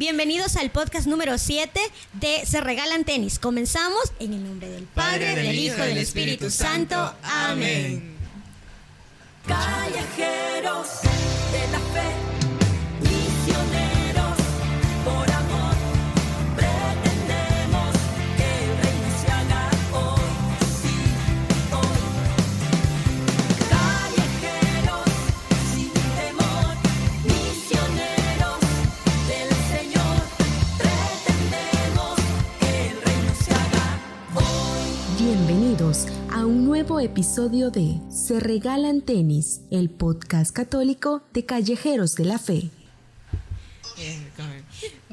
Bienvenidos al podcast número 7 de Se Regalan Tenis. Comenzamos en el nombre del Padre, del Hijo y del Espíritu Santo. Amén. Callejeros de la fe, Bienvenidos a un nuevo episodio de Se Regalan Tenis, el podcast católico de Callejeros de la Fe.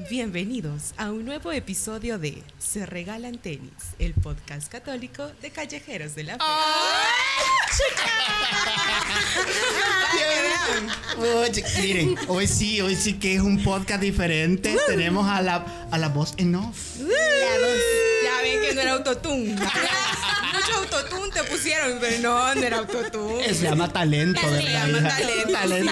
Bienvenidos a un nuevo episodio de Se Regalan Tenis, el podcast católico de Callejeros de la Fe. Oye, miren, hoy sí, hoy sí que es un podcast diferente. Tenemos a la, a la voz en off. Ya ven que no era autotune. Mucho autotune te pusieron, pero no, no era autotune. Se llama talento, Se ¿verdad? llama hija? talento.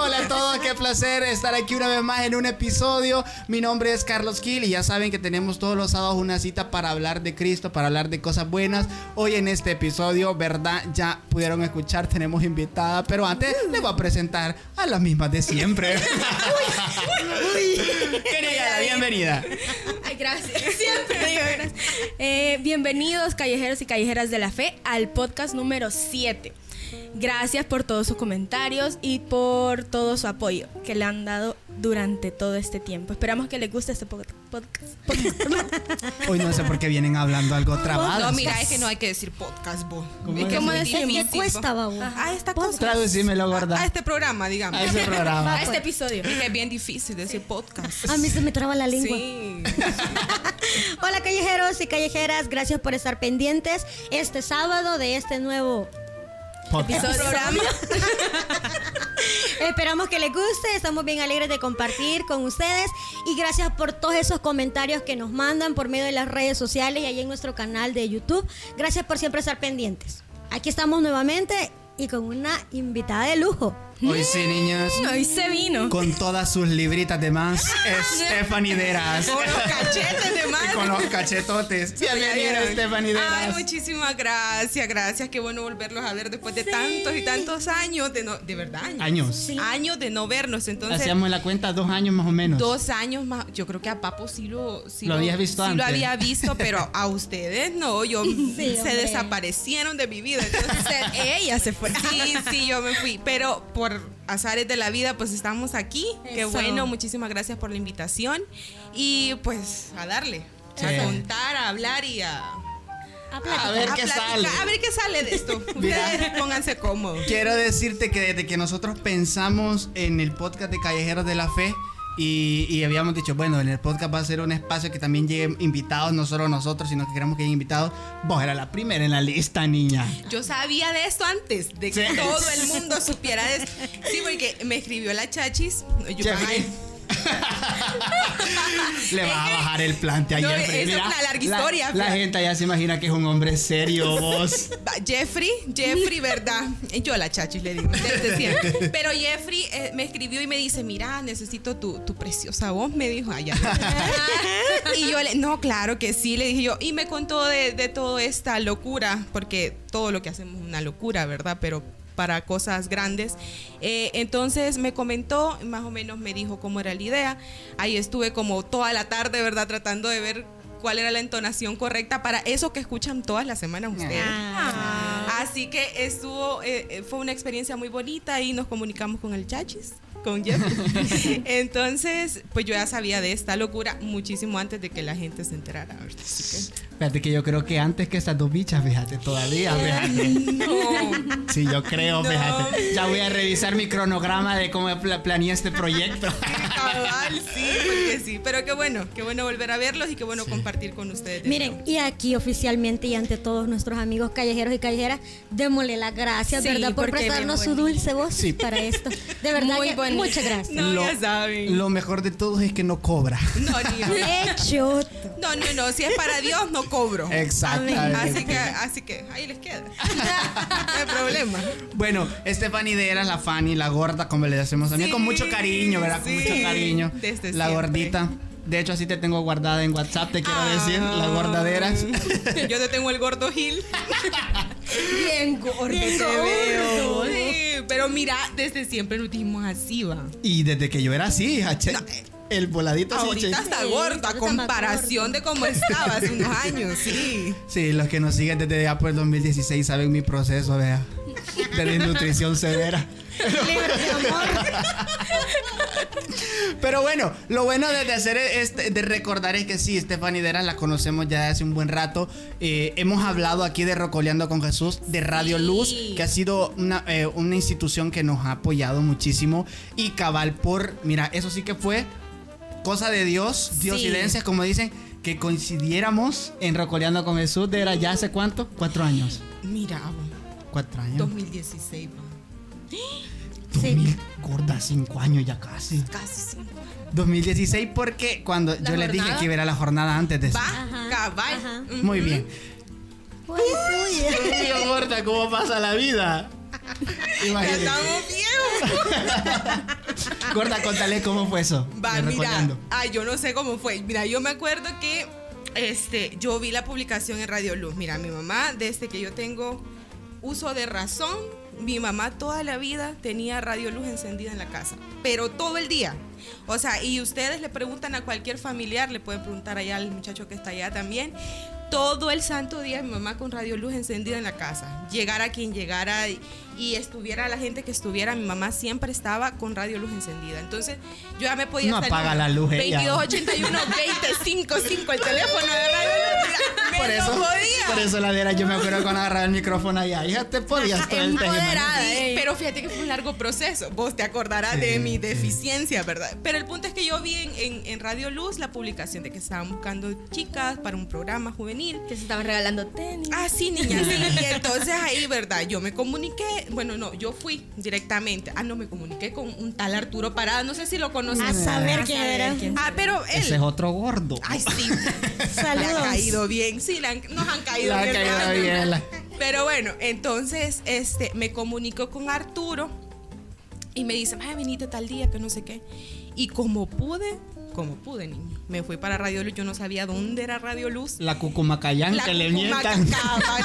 Hola a todos, qué placer estar aquí una vez más en un episodio. Mi nombre es Carlos Gil y ya saben que tenemos todos los sábados una cita para hablar de Cristo, para hablar de cosas buenas. Hoy en este episodio, ¿verdad? Ya pudieron escuchar, tenemos invitada, pero antes les voy a presentar a las mismas de siempre. Querida, bienvenida. Ay, gracias. Siempre digo gracias. Eh, bienvenidos, callejeros y callejeras de la fe, al podcast número 7. Gracias por todos sus comentarios y por todo su apoyo que le han dado durante todo este tiempo. Esperamos que les guste este pod- podcast. Hoy no sé por qué vienen hablando algo trabado. No, mira, es que no hay que decir podcast, vos. ¿Cómo Es que es? muy ¿Qué cuesta, babo? A esta cosa. Traducímelo, gorda. A este programa, digamos. A ese programa. A este episodio. Es que es bien difícil decir podcast. A mí se me traba la lengua. Sí. Hola callejeros y callejeras, gracias por estar pendientes este sábado de este nuevo Podcast. Episodio. programa. Esperamos que les guste, estamos bien alegres de compartir con ustedes y gracias por todos esos comentarios que nos mandan por medio de las redes sociales y ahí en nuestro canal de YouTube. Gracias por siempre estar pendientes. Aquí estamos nuevamente y con una invitada de lujo. Hoy sí, niñas. Hoy se vino. Con todas sus libritas de más, Stephanie Deras. Con los cachetes de Y madre. con los cachetotes. Bienvenida. Stephanie Ay, Deras. muchísimas gracias, gracias. Qué bueno volverlos a ver después de tantos y tantos años de no, de verdad años. Años. Años de no vernos. Entonces, Hacíamos la cuenta dos años más o menos. dos años más. Yo creo que a Papo sí lo, sí Lo habías visto sí lo antes. había visto, pero a ustedes no. Yo se hombre. desaparecieron de mi vida. Entonces, Ella se fue. Sí, sí, yo me fui. Pero por azares de la vida, pues estamos aquí. Qué Eso. bueno, muchísimas gracias por la invitación. Y pues a darle, Sí. a contar, a hablar y a. A ver a qué platicar. sale. A ver qué sale de esto. Ustedes pónganse cómodos. Quiero decirte que desde que nosotros pensamos en el podcast de Callejeros de la Fe y, y habíamos dicho, bueno, en el podcast va a ser un espacio que también lleguen invitados, no solo nosotros, sino que queremos que lleguen invitados. Vos era la primera en la lista, niña. Yo sabía de esto antes, de que Sí. todo el mundo supiera de esto. Sí, porque me escribió la chachis. Yo, Le vas a bajar el plante a No, Jeffrey. esa es Mira, una larga la- historia, La, gente ya se imagina que es un hombre serio, vos. Jeffrey, Jeffrey, ¿verdad? Yo a la chachis le digo. Pero Jeffrey eh, me escribió y me dice, mira, necesito tu, tu preciosa voz, me dijo allá. y yo le, no, claro que sí, le dije yo. Y me contó de, de toda esta locura, porque todo lo que hacemos es una locura, ¿verdad? Pero para cosas grandes. Eh, entonces me comentó, más o menos me dijo cómo era la idea. Ahí estuve como toda la tarde, ¿verdad? Tratando de ver cuál era la entonación correcta para eso que escuchan todas las semanas ustedes. Así que estuvo, eh, eh, fue una experiencia muy bonita y nos comunicamos con el Chachis, con Jeff. Entonces, pues yo ya sabía de esta locura muchísimo antes de que la gente se enterara. Así Fíjate que yo creo que antes que estas dos bichas, fíjate, todavía, fíjate. no. Sí, yo creo, No. fíjate. Ya voy a revisar mi cronograma de cómo pla- planeé este proyecto. Cabal, sí, porque sí. Pero qué bueno, qué bueno volver a verlos y qué bueno compartir con ustedes. de Miren, nuevo. y aquí oficialmente y ante todos nuestros amigos callejeros y callejeras, démosle las gracias, Sí, ¿verdad? Por prestarnos su dulce voz Sí. para esto. De verdad, Muy que muchas gracias. No, ya saben. Lo mejor de todo es que no cobra. No, ni. No, no, no. Si es para Dios, no cobro. Exactamente. Así que, así que ahí les queda. No hay problema. Bueno, Stephanie Deras, la Fanny, la gorda, como le decimos también, Sí, con mucho cariño, ¿verdad? Con sí. mucho cariño. desde la siempre. gordita. De hecho, así te tengo guardada en WhatsApp, te quiero decir. Ah. La gordaderas. Yo te tengo el gordo Gil. Bien gordo Bien gordo. veo. Sí, pero mira, desde siempre nos dijimos así, va. y desde que yo era así, hache, No, el voladito Ahorita está Sí, gorda, ahorita a está comparación de cómo estaba hace unos años, sí. Sí, los que nos siguen desde ya por el 2016 saben mi proceso, vea. De desnutrición severa. Libre de amor. Pero bueno, lo bueno de, de hacer este, de recordar es que sí, Stephanie Deras la conocemos ya hace un buen rato. Eh, hemos hablado aquí de Rocoleando con Jesús, de Radio Sí. Luz, que ha sido una, eh, una institución que nos ha apoyado muchísimo. Y cabal por, mira, eso sí que fue cosa de Dios, diosidencias, como dicen, que coincidiéramos en Rocoleando con Jesús. De era ya hace cuánto? Cuatro años. Mira, va, Cuatro años. 2016, va. 2000, gorda, cinco años ya casi. casi cinco. 2016 porque cuando ¿La yo les dije jornada? que iba a ir a la jornada antes de eso. Va, Ajá, cabal. Muy bien. Uy, gorda, ¿cómo pasa la vida? Imagínate. estamos viejos. Gorda, contale cómo fue eso. Va, mira. Ay, yo no sé cómo fue. Mira, yo me acuerdo que este, yo vi la publicación en Radio Luz. Mira, mi mamá, desde que yo tengo uso de razón, mi mamá toda la vida tenía Radio Luz encendida en la casa. Pero todo el día. O sea, y ustedes le preguntan a cualquier familiar, le pueden preguntar allá al muchacho que está allá también. Todo el santo día mi mamá con Radio Luz encendida en la casa. Llegara quien llegara y, y estuviera la gente que estuviera, mi mamá siempre estaba con Radio Luz encendida. Entonces, yo ya me podía No apaga la luz ella. 2281 255 el teléfono de Radio Luz. Por eso, podía. por eso la Dera, yo me acuerdo cuando agarraba el micrófono allá. Hija, te podías el Sí, eh. pero fíjate que fue un largo proceso. Vos te acordarás Sí, de mi sí. deficiencia, ¿verdad? Pero el punto es que yo vi en, en- en Radio Luz la publicación de que estaban buscando chicas para un programa juvenil. Que se estaban regalando tenis. Ah, sí, niña, sí. Y entonces ahí, ¿verdad? Yo me comuniqué, bueno, no, yo fui directamente. Ah, no, me comuniqué con un tal Arturo Parada, no sé si lo conoces. A saber quién era. Ah, pero él. Ese es otro gordo. Ay, sí. Le Saludos. caído bien. Sí, le han- nos han caído bien. caído ¿verdad? bien, la- Pero bueno, entonces este, me comunico con Arturo y me dice, ay, venite tal día, que no sé qué. Y como pude, como pude, niño, me fui para Radio Luz. Yo no sabía dónde era Radio Luz. La cucumacayán La que le mientan.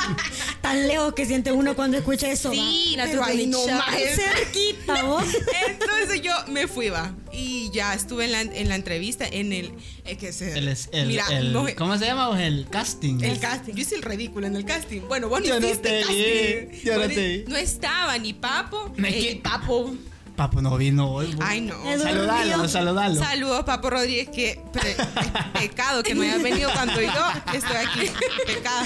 Tan lejos que siente uno cuando escucha eso. Sí, La pero ahí no más. Cerquita, vos. Entonces yo me fui, va. Y ya estuve en la, en la entrevista, en el... Es que se, El, es- el- mira, el- no- ¿Cómo se llama? El casting. El casting. Yo hice el ridículo en el casting. Bueno, vos no Yo no hiciste te casting. vi, yo no Vos te ni- vi. No estaba ni Papo. Me eh, que- Papo. Papo no vino hoy. Ay, no. Saludalo, saludalo. Saludos, Papo Rodríguez, que pre- pecado que no hayas venido cuando yo estoy aquí. Pecado.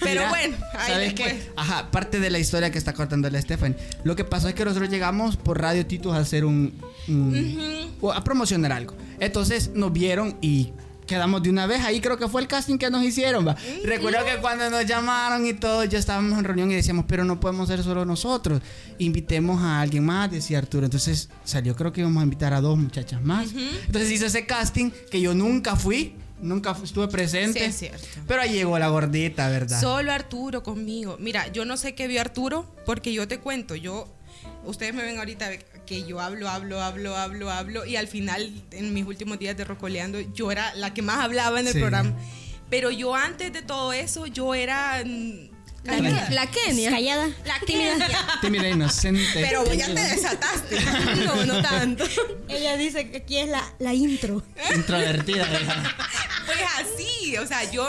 Pero Mira, bueno, ahí ¿sabes después. qué? Ajá, parte de la historia que está contando la Stephanie. Lo que pasó es que nosotros llegamos por Radio Titus a hacer un. a promocionar algo. Entonces nos vieron y. Quedamos de una vez, ahí creo que fue el casting que nos hicieron, va. Recuerdo que cuando nos llamaron y todo, ya estábamos en reunión y decíamos, pero no podemos ser solo nosotros. Invitemos a alguien más, decía Arturo. Entonces salió, creo que íbamos a invitar a dos muchachas más. Entonces hizo ese casting que yo nunca fui, nunca estuve presente. Sí, es cierto. Pero ahí llegó la gordita, ¿verdad? Solo Arturo conmigo. Mira, yo no sé qué vio Arturo, porque yo te cuento, yo, ustedes me ven ahorita que yo hablo, hablo, hablo, hablo, hablo, y al final, en mis últimos días de Rocoleando, yo era la que más hablaba en el Sí. programa. Pero yo antes de todo eso, yo era... mm, La, la Kenia. Callada. La tímida. Tímida e inocente. Pero ya te desataste. No, no tanto. Ella dice que aquí es la, la intro. Introvertida. ¿verdad? Pues así, o sea, yo,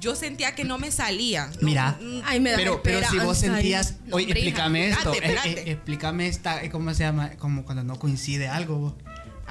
yo sentía que no me salía. No, Mira. mm, Ay, me da Pero, pero si vos sentías. No, Oye, hombre, explícame hija, esto. espérate, eh, eh, explícame esta. eh, ¿Cómo se llama? Como cuando no coincide algo. vos.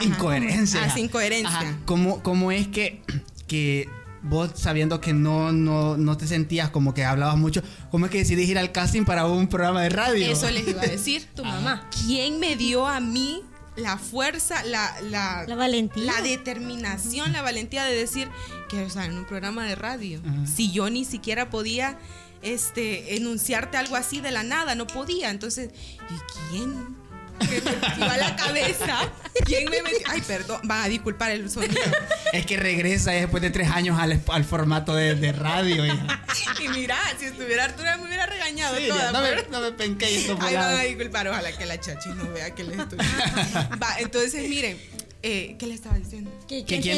Incoherencia. Ah, incoherencia. Ajá. ¿Cómo, cómo es que, que vos sabiendo que no, no, no te sentías como que hablabas mucho, ¿cómo es que decidís ir al casting para un programa de radio? Eso les iba a decir. Tu mamá. ¿Quién me dio a mí la fuerza, la, la, La valentía. la determinación, la valentía de decir que, o sea, en un programa de radio, Ajá. si yo ni siquiera podía este, enunciarte algo así de la nada, no podía. Entonces, ¿y quién? Que me a la cabeza. ¿Quién me metió? Ay, perdón, van a disculpar el sonido. Es que regresa después de tres años al, al formato de, de radio. hija. Y mira, si estuviera Arturo me hubiera regañado Sí, toda. no, pero- me, no me penqué esto por Ahí van a disculpar, ojalá que la chachi no vea que les estoy. Va, entonces miren, eh, ¿qué le estaba diciendo? ¿Qui- ¿Que ¿Quién, quién?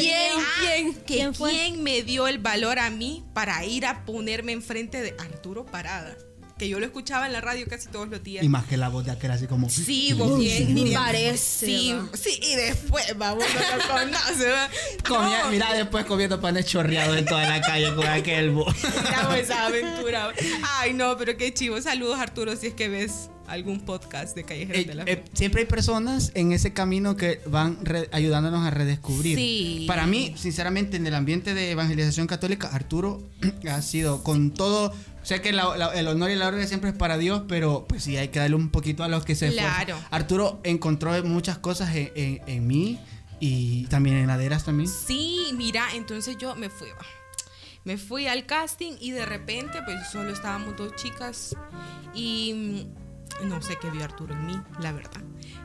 ¿Quién? Que ¿Quién fue? ¿Quién me dio el valor a mí para ir a ponerme enfrente de Arturo Parada? Que yo lo escuchaba en la radio casi todos los días. Y más que la voz de aquel así como. Sí, vos bien, Ni parece, Sí, va. sí, y después, vamos, no lo conoce. Comía- No, Mira, después comiendo panes chorreados en toda la calle con aquel bo. Miramos esa aventura. Ay, no, pero qué chivo. Saludos, Arturo, si es que ves algún podcast de Callejeros Eh, de la eh, Fe. siempre hay personas en ese camino que van ayudándonos a redescubrir. Sí. Para mí, sinceramente, en el ambiente de evangelización católica, Arturo ha sido con todo. Sé que la- la- el honor y la gloria siempre es para Dios, pero pues sí, hay que darle un poquito a los que se esfuerzan. Claro. Arturo encontró muchas cosas en, en- en mí y también en Laderas también. Sí, mira, entonces yo me fui. Me fui al casting y de repente, pues solo estábamos dos chicas y mm, no sé qué vio Arturo en mí, la verdad.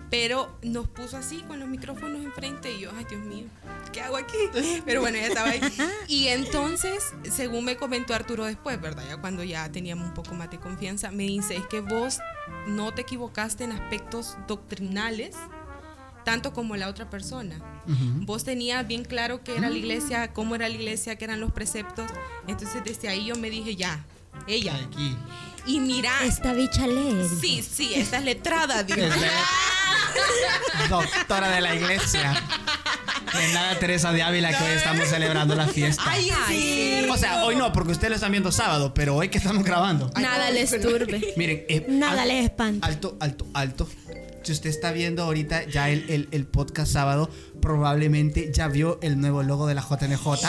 Pero nos puso así con los micrófonos enfrente y yo, ay Dios mío, ¿qué hago aquí? Pero bueno, ya estaba ahí. Y entonces, según me comentó Arturo después, ¿verdad? Ya cuando ya teníamos un poco más de confianza, me dice, es que vos no te equivocaste en aspectos doctrinales tanto como la otra persona. Vos tenías bien claro qué era la iglesia, cómo era la iglesia, qué eran los preceptos. Entonces desde ahí yo me dije, ya, ella. Aquí. Y mira, Esta bicha lee. sí, sí, esta es letrada, digo. Doctora de la iglesia. De nada, Teresa de Ávila, que hoy estamos celebrando la fiesta. Ay, sí. O sea, hoy no, porque ustedes lo están viendo sábado, pero hoy que estamos grabando. Nada les turbe. Miren, eh, Nada al- les espanta. Alto, alto, alto. Si usted está viendo ahorita ya el, el- el podcast sábado, probablemente ya vio el nuevo logo de la JNJ.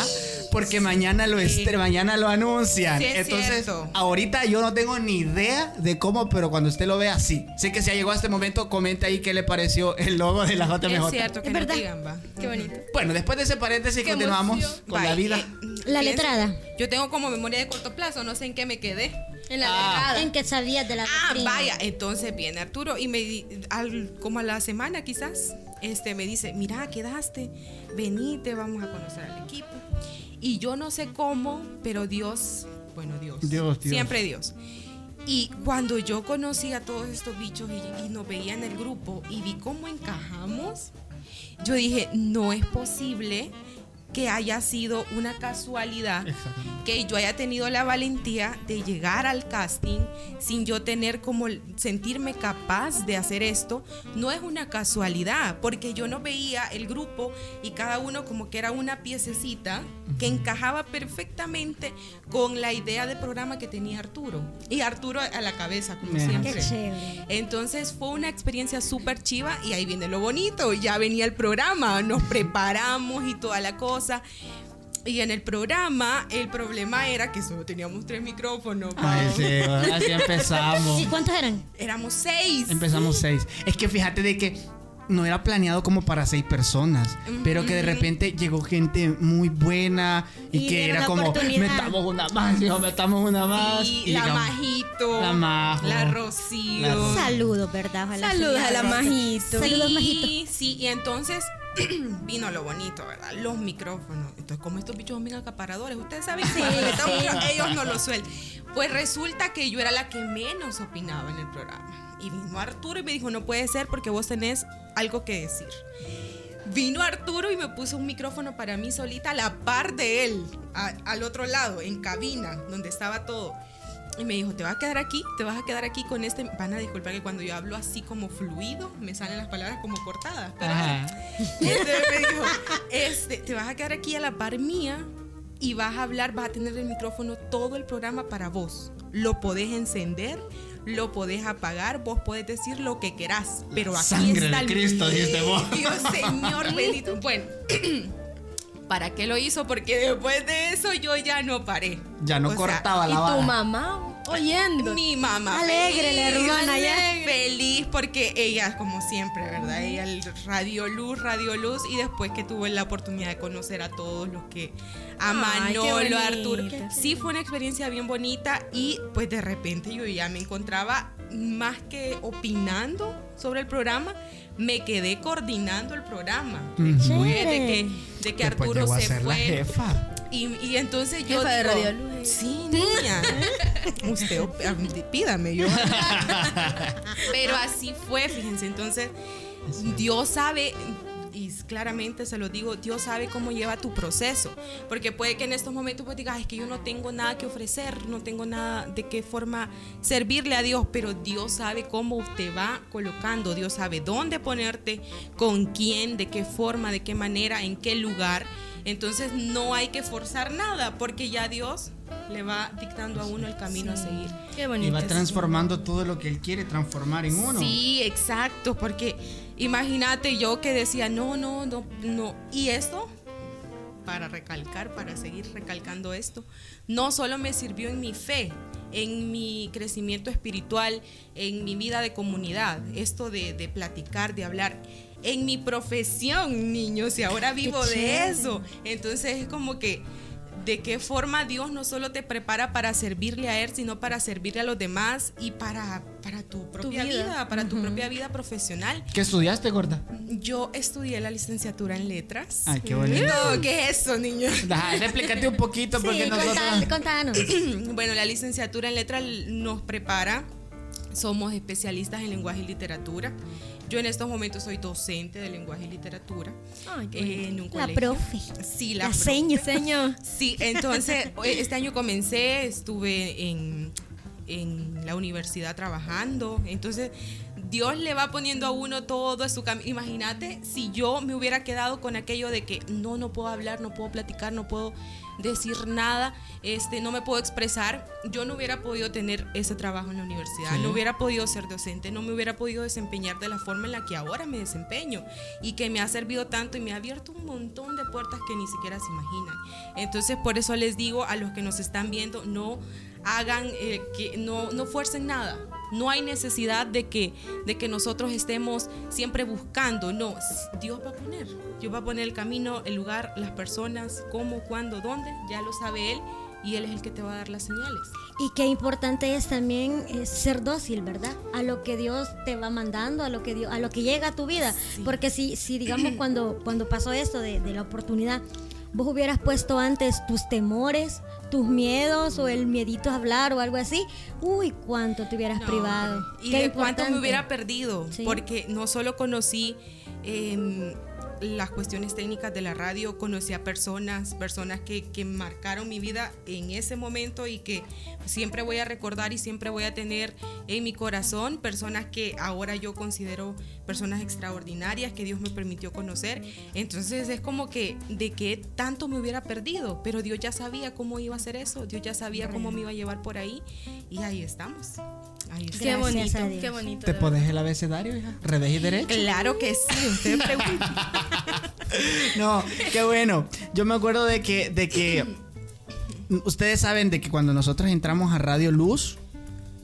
Porque mañana lo, estre- mañana lo anuncian. Sí, es Entonces, cierto. ahorita yo no tengo ni idea de cómo, pero cuando usted lo vea, sí. Sé que si ya llegó a este momento, comente ahí qué le pareció el logo de la JMJ. Es cierto que Es verdad. digan, va. Qué bonito. Bueno, después de ese paréntesis, Qué continuamos emoción. con la Vaya, vida. eh, La letrada. Yo tengo como memoria de corto plazo, no sé en qué me quedé. En la Ah. En que sabías de la Ah, doctrina. vaya, entonces viene Arturo y me di- al- como a la semana quizás, este me dice, mira, quedaste, venite, vamos a conocer al equipo. Y yo no sé cómo, pero Dios, bueno, Dios, Dios, Dios. siempre Dios. Y cuando yo conocí a todos estos bichos y, y nos veía en el grupo y vi cómo encajamos, yo dije, no es posible que haya sido una casualidad que yo haya tenido la valentía de llegar al casting sin yo tener como sentirme capaz de hacer esto, no es una casualidad, porque yo no veía el grupo y cada uno como que era una piececita que encajaba perfectamente con la idea de programa que tenía Arturo. Y Arturo a la cabeza, como siempre. Entonces fue una experiencia súper chiva y ahí viene lo bonito, ya venía el programa, nos preparamos y toda la cosa. Y en el programa, el problema era que solo teníamos tres micrófonos. Ay, sí, así empezamos. ¿Y cuántos eran? Éramos seis. Empezamos seis. Es que fíjate de que no era planeado como para seis personas, pero que de repente llegó gente muy buena y, Y que era la como metamos una más, hijo, metamos una más. Sí, y la llegamos. Majito. La Majo. La Rocío. La Saludos, ¿verdad? Ojalá Saludos a la. Majito. Saludos, Majito. Sí, sí, y entonces vino lo bonito, ¿verdad? Los micrófonos. Entonces, como estos bichos son bien acaparadores, ustedes saben que sí. ellos no lo sueltan. Pues resulta que yo era la que menos opinaba en el programa. Y vino Arturo y me dijo, no puede ser porque vos tenés algo que decir. Vino Arturo y me puso un micrófono para mí solita a la par de él, a- al otro lado, en cabina, donde estaba todo. Y me dijo, te vas a quedar aquí, te vas a quedar aquí con este... Van a disculpar que cuando yo hablo así como fluido, me salen las palabras como cortadas. Pero este me dijo, este, te vas a quedar aquí a la par mía y vas a hablar, vas a tener el micrófono todo el programa para vos. Lo podés encender, lo podés apagar, vos podés decir lo que querás, pero aquí Sangre está de el Cristo, dijiste vos. Dios Señor bendito. Bueno, ¿para qué lo hizo? Porque después de eso yo ya no paré. Ya no O sea, cortaba Y la tu vara. mamá oyendo. mi mamá. Alegre la feliz, hermana ya. Feliz porque ella, como siempre, ¿verdad? Ella, el Radio Luz, Radio Luz, y después que tuve la oportunidad de conocer a todos los que. A Ay, Manolo, a Arturo. Sí, fue una experiencia bien bonita y pues de repente yo ya me encontraba más que opinando sobre el programa, me quedé coordinando el programa. Después de que, de que Después Arturo llegó a se ser la fue. jefa. Y, y entonces yo. Jefa de Radio Luz. Sí, niña. Usted, op- ah, pídame yo. Pero así fue, fíjense. Entonces, Dios sabe. Y claramente se lo digo, Dios sabe cómo lleva tu proceso. Porque puede que en estos momentos pues digas, es que yo no tengo nada que ofrecer, no tengo nada de qué forma servirle a Dios, pero Dios sabe cómo te va colocando, Dios sabe dónde ponerte, con quién, de qué forma, de qué manera, en qué lugar. Entonces no hay que forzar nada, porque ya Dios le va dictando a uno el camino a seguir. Qué Y bonito. va transformando todo lo que él quiere transformar en uno. Sí, exacto, porque imagínate yo que decía, no, no, no, no. Y esto, para recalcar, para seguir recalcando esto, no solo me sirvió en mi fe, en mi crecimiento espiritual, en mi vida de comunidad, esto de, de platicar, de hablar. En mi profesión, niños, y ahora vivo de eso. Entonces es como que de qué forma Dios no solo te prepara para servirle a Él, sino para servirle a los demás y para, para tu propia vida. vida. para tu propia vida profesional. ¿Qué estudiaste, gorda? Yo estudié la licenciatura en letras. Ay, qué bonito. No, ¿Qué es eso, niño? Ajá, explícate un poquito porque Sí, nosotros... contanos. bueno, la licenciatura en letras nos prepara. Somos especialistas en lenguaje y literatura. Yo en estos momentos soy docente de lenguaje y literatura Ay, eh, en un La colegio. profe. Sí, la, La profe. seño. Señor. Sí, entonces eh, este año comencé, estuve en, en la universidad trabajando, entonces Dios le va poniendo a uno todo su camino. Imagínate si yo me hubiera quedado con aquello de que no, no puedo hablar, no puedo platicar, no puedo decir nada, este, no me puedo expresar, yo no hubiera podido tener ese trabajo en la universidad, Sí. no hubiera podido ser docente, no me hubiera podido desempeñar de la forma en la que ahora me desempeño y que me ha servido tanto y me ha abierto un montón de puertas que ni siquiera se imaginan. Entonces, por eso les digo a los que nos están viendo, no hagan eh, que no, no fuercen nada. No hay necesidad de que, de que nosotros estemos siempre buscando. No, Dios va a poner. Dios va a poner el camino, el lugar, las personas, cómo, cuándo, dónde. Ya lo sabe Él y Él es el que te va a dar las señales. Y qué importante es también eh, ser dócil, ¿verdad? A lo que Dios te va mandando, a lo que Dios, a lo que llega a tu vida. Porque si, si digamos cuando, cuando pasó esto de, de la oportunidad, vos hubieras puesto antes tus temores, tus miedos o el miedito a hablar o algo así, uy, cuánto te hubieras No, privado. Y Qué de cuánto me hubiera perdido, Sí. porque no solo conocí em, las cuestiones técnicas de la radio, conocí a personas, personas que, que marcaron mi vida en ese momento y que siempre voy a recordar y siempre voy a tener en mi corazón, personas que ahora yo considero personas extraordinarias que Dios me permitió conocer. Entonces es como que de qué tanto me hubiera perdido, pero Dios ya sabía cómo iba a hacer eso, Dios ya sabía cómo me iba a llevar por ahí y ahí estamos. Ahí Qué bonito, qué bonito. ¿Te podés el abecedario, hija? ¿Revés y derecho? Claro que sí, usted pregunta. No, qué bueno. Yo me acuerdo de que, de que ustedes saben de que cuando nosotros entramos a Radio Luz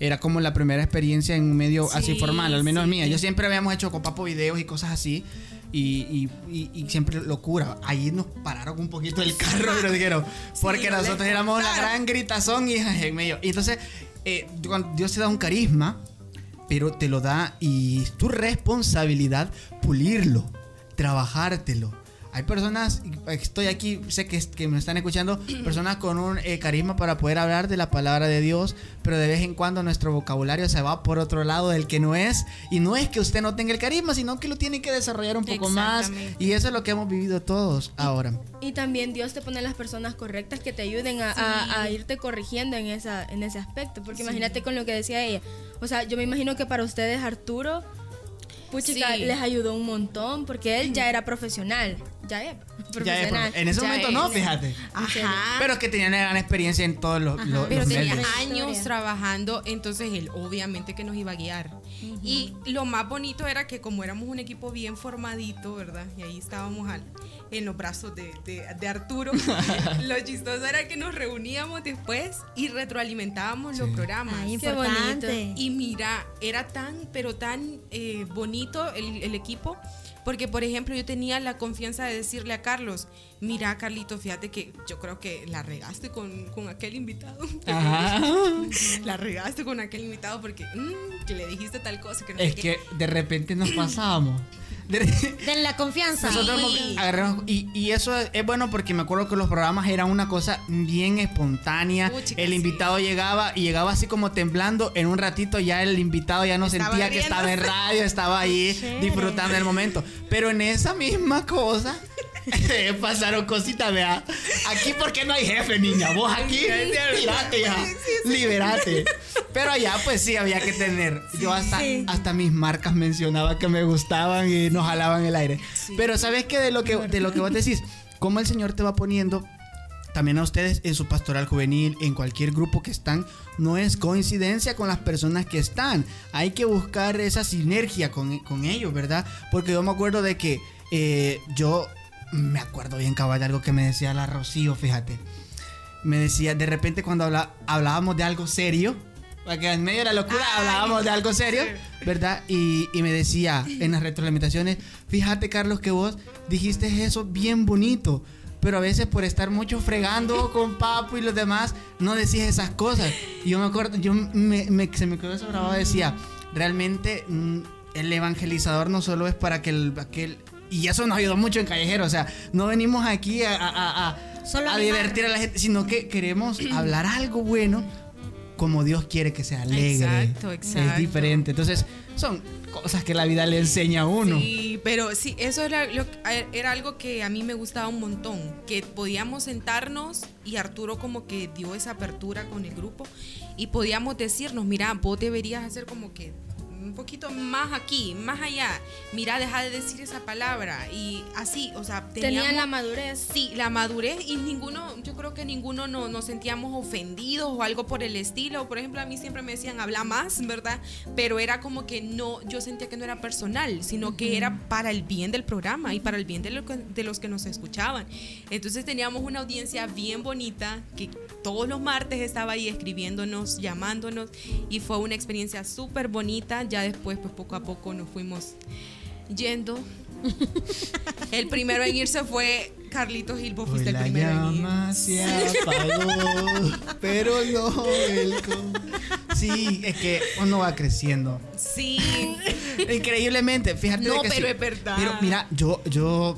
era como la primera experiencia en un medio así Sí, formal, al menos sí. mía. Yo siempre habíamos hecho con papo videos y cosas así. Y, y- siempre locura. Ahí nos pararon un poquito el carro nos dijeron, porque nosotros éramos la gran gritazón y en medio. Y entonces, eh, Dios te da un carisma, pero te lo da y es tu responsabilidad pulirlo, trabajártelo. Hay personas, estoy aquí, sé que, que me están escuchando, personas con un eh, carisma para poder hablar de la palabra de Dios, pero de vez en cuando nuestro vocabulario se va por otro lado del que no es. Y no es que usted no tenga el carisma, sino que lo tiene que desarrollar un poco más. Y eso es lo que hemos vivido todos ahora. Y también Dios te pone las personas correctas que te ayuden a, a- a irte corrigiendo en, esa, en ese aspecto. Porque imagínate con lo que decía ella. O sea, yo me imagino que para ustedes Arturo, puchica, Sí. les ayudó un montón porque él ya era profesional. Ya es Ya es, en ese ya momento es. no, fíjate. Ajá. Pero que tenía una gran experiencia en todos los, los- Pero los tenía medios. años trabajando, entonces él obviamente que nos iba a guiar. Y lo más bonito era que como éramos un equipo bien formadito, ¿verdad? Y ahí estábamos al- en los brazos de, de- de Arturo. lo chistoso era que nos reuníamos después y retroalimentábamos los programas. Ay, Qué importante. Y mira, era tan, pero tan eh, bonito el, el equipo, porque por ejemplo yo tenía la confianza de decirle a Carlos, mira Carlito, fíjate que yo creo que la regaste con, con aquel invitado. Ajá. La regaste con aquel invitado porque mm, que le dijiste tal cosa que no sé Es qué". que de repente nos pasábamos De- De la confianza. Nosotros Sí. agarramos- y, y eso es, bueno porque me acuerdo que los programas eran una cosa bien espontánea. El sí. invitado llegaba y llegaba así como temblando. En un ratito ya el invitado ya no Estaba sentía que estaba en radio, estaba ahí disfrutando del momento. Pero en esa misma cosa pasaron cositas, vea. Aquí porque no hay jefe, niña. Vos aquí, tirate ya. Liberate. Pero allá pues sí había que tener. Yo hasta, hasta mis marcas mencionaba que me gustaban y nos jalaban el aire. Pero sabes que de lo que de lo que vos decís, cómo el Señor te va poniendo también a ustedes en su pastoral juvenil, en cualquier grupo que están, no es coincidencia con las personas que están. Hay que buscar esa sinergia con, con ellos, ¿verdad? Porque yo me acuerdo de que eh, yo me acuerdo bien cabal de algo que me decía la Rocío, fíjate. Me decía, de repente cuando habla- hablábamos de algo serio, porque en medio de la locura Ay, hablábamos de algo serio, ¿verdad? Y, y me decía en las retroalimentaciones, fíjate Carlos que vos dijiste eso bien bonito, pero a veces por estar mucho fregando con Papo y los demás, no decís esas cosas. Y yo me acuerdo, yo me, me- se me quedó eso grabado, decía, realmente mm, el evangelizador no solo es para que el... aquel, y eso nos ayudó mucho en Callejero, o sea, no venimos aquí a, a- Solo a divertir a la gente, sino que queremos hablar algo bueno como Dios quiere que sea alegre. Exacto, Es exacto. diferente. Entonces, son cosas que la vida le enseña a uno. Sí, pero sí, eso era, lo- era algo que a mí me gustaba un montón, que podíamos sentarnos y Arturo como que dio esa apertura con el grupo y podíamos decirnos, mira, vos deberías hacer como que un poquito más aquí, más allá, mira, deja de decir esa palabra y así, o sea, Tenían teníamos- la madurez. Sí, la madurez y ninguno, yo creo que ninguno no- nos sentíamos ofendidos o algo por el estilo. Por ejemplo, a mí siempre me decían habla más, ¿verdad? Pero era como que no, yo sentía que no era personal, sino que era para el bien del programa y para el bien de, lo que- de los que nos escuchaban. Entonces teníamos una audiencia bien bonita que todos los martes estaba ahí escribiéndonos, llamándonos y fue una experiencia súper bonita. Ya después, pues poco a poco nos fuimos yendo. El primero en irse fue Carlitos Gil, vos Hoy fuiste el primero en ir. llama se apagó, pero no el Sí, es que uno va creciendo. Sí, Increíblemente, fíjate No, de que pero sí. es verdad. Pero mira, yo, yo,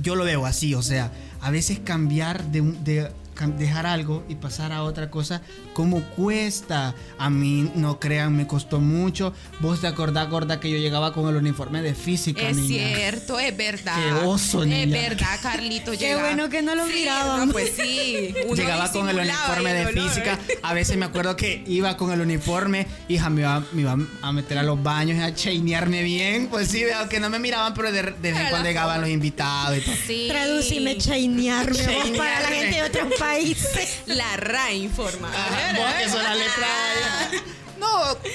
yo lo veo así, o sea, a veces cambiar de, un- de dejar algo y pasar a otra cosa, ¿cómo cuesta? A mí, no crean, me costó mucho. Vos te acordás, gorda, que yo llegaba con el uniforme de física, es niña? cierto, es verdad. Qué oso, Es niña. verdad, Carlitos. Qué llega- bueno que no lo Sí, no, pues sí. uno Llegaba con el uniforme de el física. A veces me acuerdo que iba con el uniforme, hija, me iba, me iba a meter a los baños y a chainearme bien. Pues sí, veo que no me miraban, pero de, de vez en cuando llegaban los invitados y todo. Sí. Traducime, chainearme vos, para la Chainearme. gente de otros países. La RA informa. Ah, vos que sos la letra. No,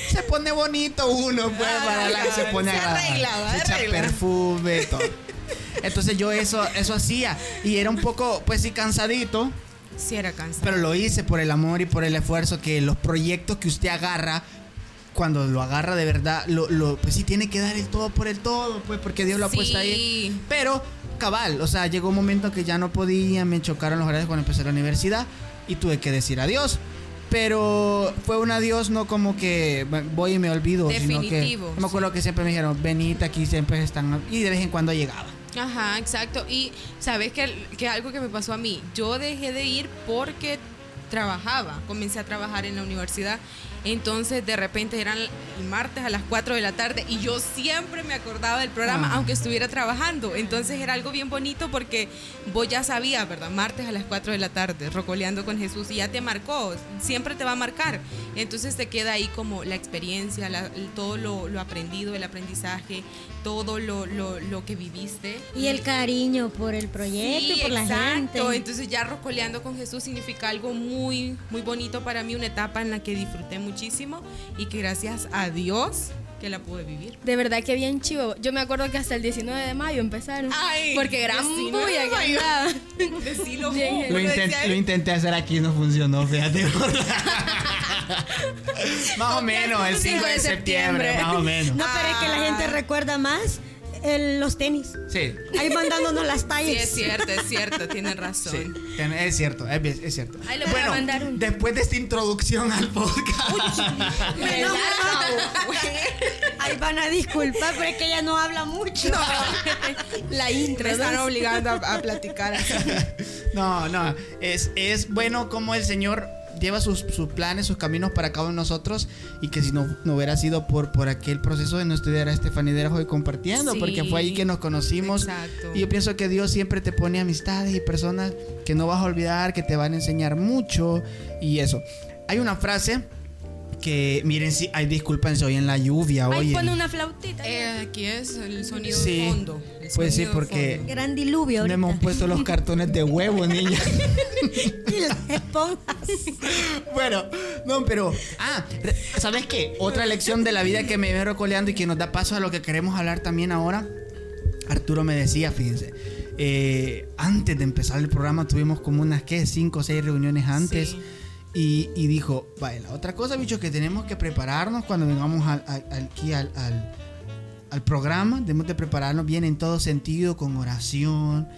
se pone bonito uno, pues, Ah, para la que se pone se arregla, Se echa perfume todo. Entonces yo eso, eso hacía. Y era un poco, pues sí, cansadito. Sí, era cansado. Pero lo hice por el amor y por el esfuerzo que los proyectos que usted agarra, cuando lo agarra de verdad, lo, lo- pues sí tiene que dar el todo por el todo, pues porque Dios lo ha Sí. puesto ahí. Pero cabal, o sea, llegó un momento que ya no podía, me chocaron los horarios cuando empecé la universidad y tuve que decir adiós. Pero fue un adiós no como que voy y me olvido, sino que Definitivo, me acuerdo que siempre me dijeron, venite aquí, siempre están y de vez en cuando llegaba. Ajá, exacto. Y sabes que, que algo que me pasó a mí, yo dejé de ir porque trabajaba, comencé a trabajar en la universidad. Entonces de repente eran el martes a las 4 de la tarde y yo siempre me acordaba del programa Ah. aunque estuviera trabajando. Entonces era algo bien bonito porque vos ya sabías, ¿verdad? Martes a las 4 de la tarde, rocoleando con Jesús y ya te marcó, siempre te va a marcar. Entonces te queda ahí como la experiencia, la- todo lo, lo aprendido, el aprendizaje, todo lo, lo, lo que viviste. Y el cariño por el proyecto, Sí, por la exacto. gente. Entonces ya rocoleando con Jesús significa algo muy, muy bonito para mí, una etapa en la que disfruté muchísimo y que gracias a Dios que la pude vivir. De verdad que bien chivo. Yo me acuerdo que hasta el 19 de mayo empezaron. Ay, porque gran 19 bulla que andaba. Decilo Lo, intent- lo intenté hacer aquí, no funcionó, fíjate. más o menos, el 5 de septiembre, más o menos. No, pero es que la gente recuerda más el- los tenis. Sí. Ahí mandándonos las Sí, tallas. es cierto, es cierto, tienen Sí, razón. ten- es cierto, es, cierto. Ahí le voy a mandar un- después de esta introducción al podcast, Menos mal. Ahí van a disculpar, pero es que ella no habla mucho. La intro. Me están ¿no? obligando a, a platicar así. no, no, es, es bueno como el Señor lleva sus, sus planes, sus caminos para cada uno de nosotros y que si no, no hubiera sido por, por aquel proceso de no estudiar a Estefanía hoy compartiendo, Sí, porque fue ahí que nos conocimos. exacto. Y yo pienso que Dios siempre te pone amistades y personas que no vas a olvidar, que te van a enseñar mucho y eso. Hay una frase que, miren, si, ay, discúlpense, hoy en la lluvia, hoy. pone una flautita. Eh, aquí es el sonido Sí, de fondo. el pues sí, porque- fondo. Gran diluvio No ahorita. hemos puesto los cartones de huevo, niña. Y las esponjas. Bueno, no, pero. Ah, ¿sabes qué? Otra lección de la vida que me viene rocoleando y que nos da paso a lo que queremos hablar también ahora. Arturo me decía, fíjense. eh, antes de empezar el programa tuvimos como unas, ¿qué? Cinco o seis reuniones antes. Sí. Y, dijo, vaya, la otra cosa, bicho, que tenemos que prepararnos cuando vengamos al, aquí al, programa. Debemos de prepararnos bien en todo sentido, con oración.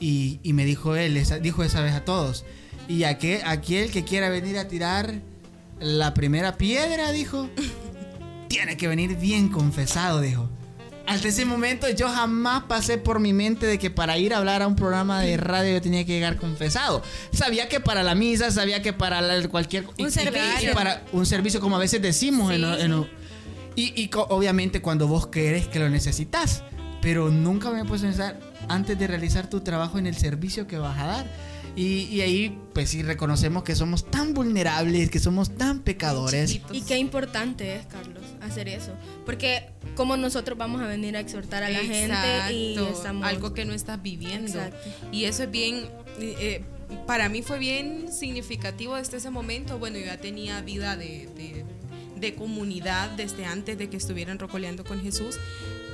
Y, me dijo él, dijo esa vez a todos. Y aquel, aquel que quiera venir a tirar la primera piedra, dijo, tiene que venir bien confesado, dijo. Hasta ese momento yo jamás pasé por mi mente de que para ir a hablar a un programa de radio yo tenía que llegar confesado. Sabía que para la misa, sabía que para la- cualquier... Un y- servicio. y para un servicio como a veces decimos en, en- y, y obviamente cuando vos crees que lo necesitas. Pero nunca me he puesto a pensar antes de realizar tu trabajo en el servicio que vas a dar. Y, y ahí, pues sí, reconocemos que somos tan vulnerables, que somos tan pecadores. Chiquitos. Y qué importante es, Carlos, hacer eso. Porque como nosotros vamos a venir a exhortar a la gente y Exacto, estamos... algo que no estás viviendo. Exacto. Y eso es bien, eh, para mí fue bien significativo desde ese momento. Bueno, yo ya tenía vida de, de- de comunidad desde antes de que estuvieran rocoleando con Jesús,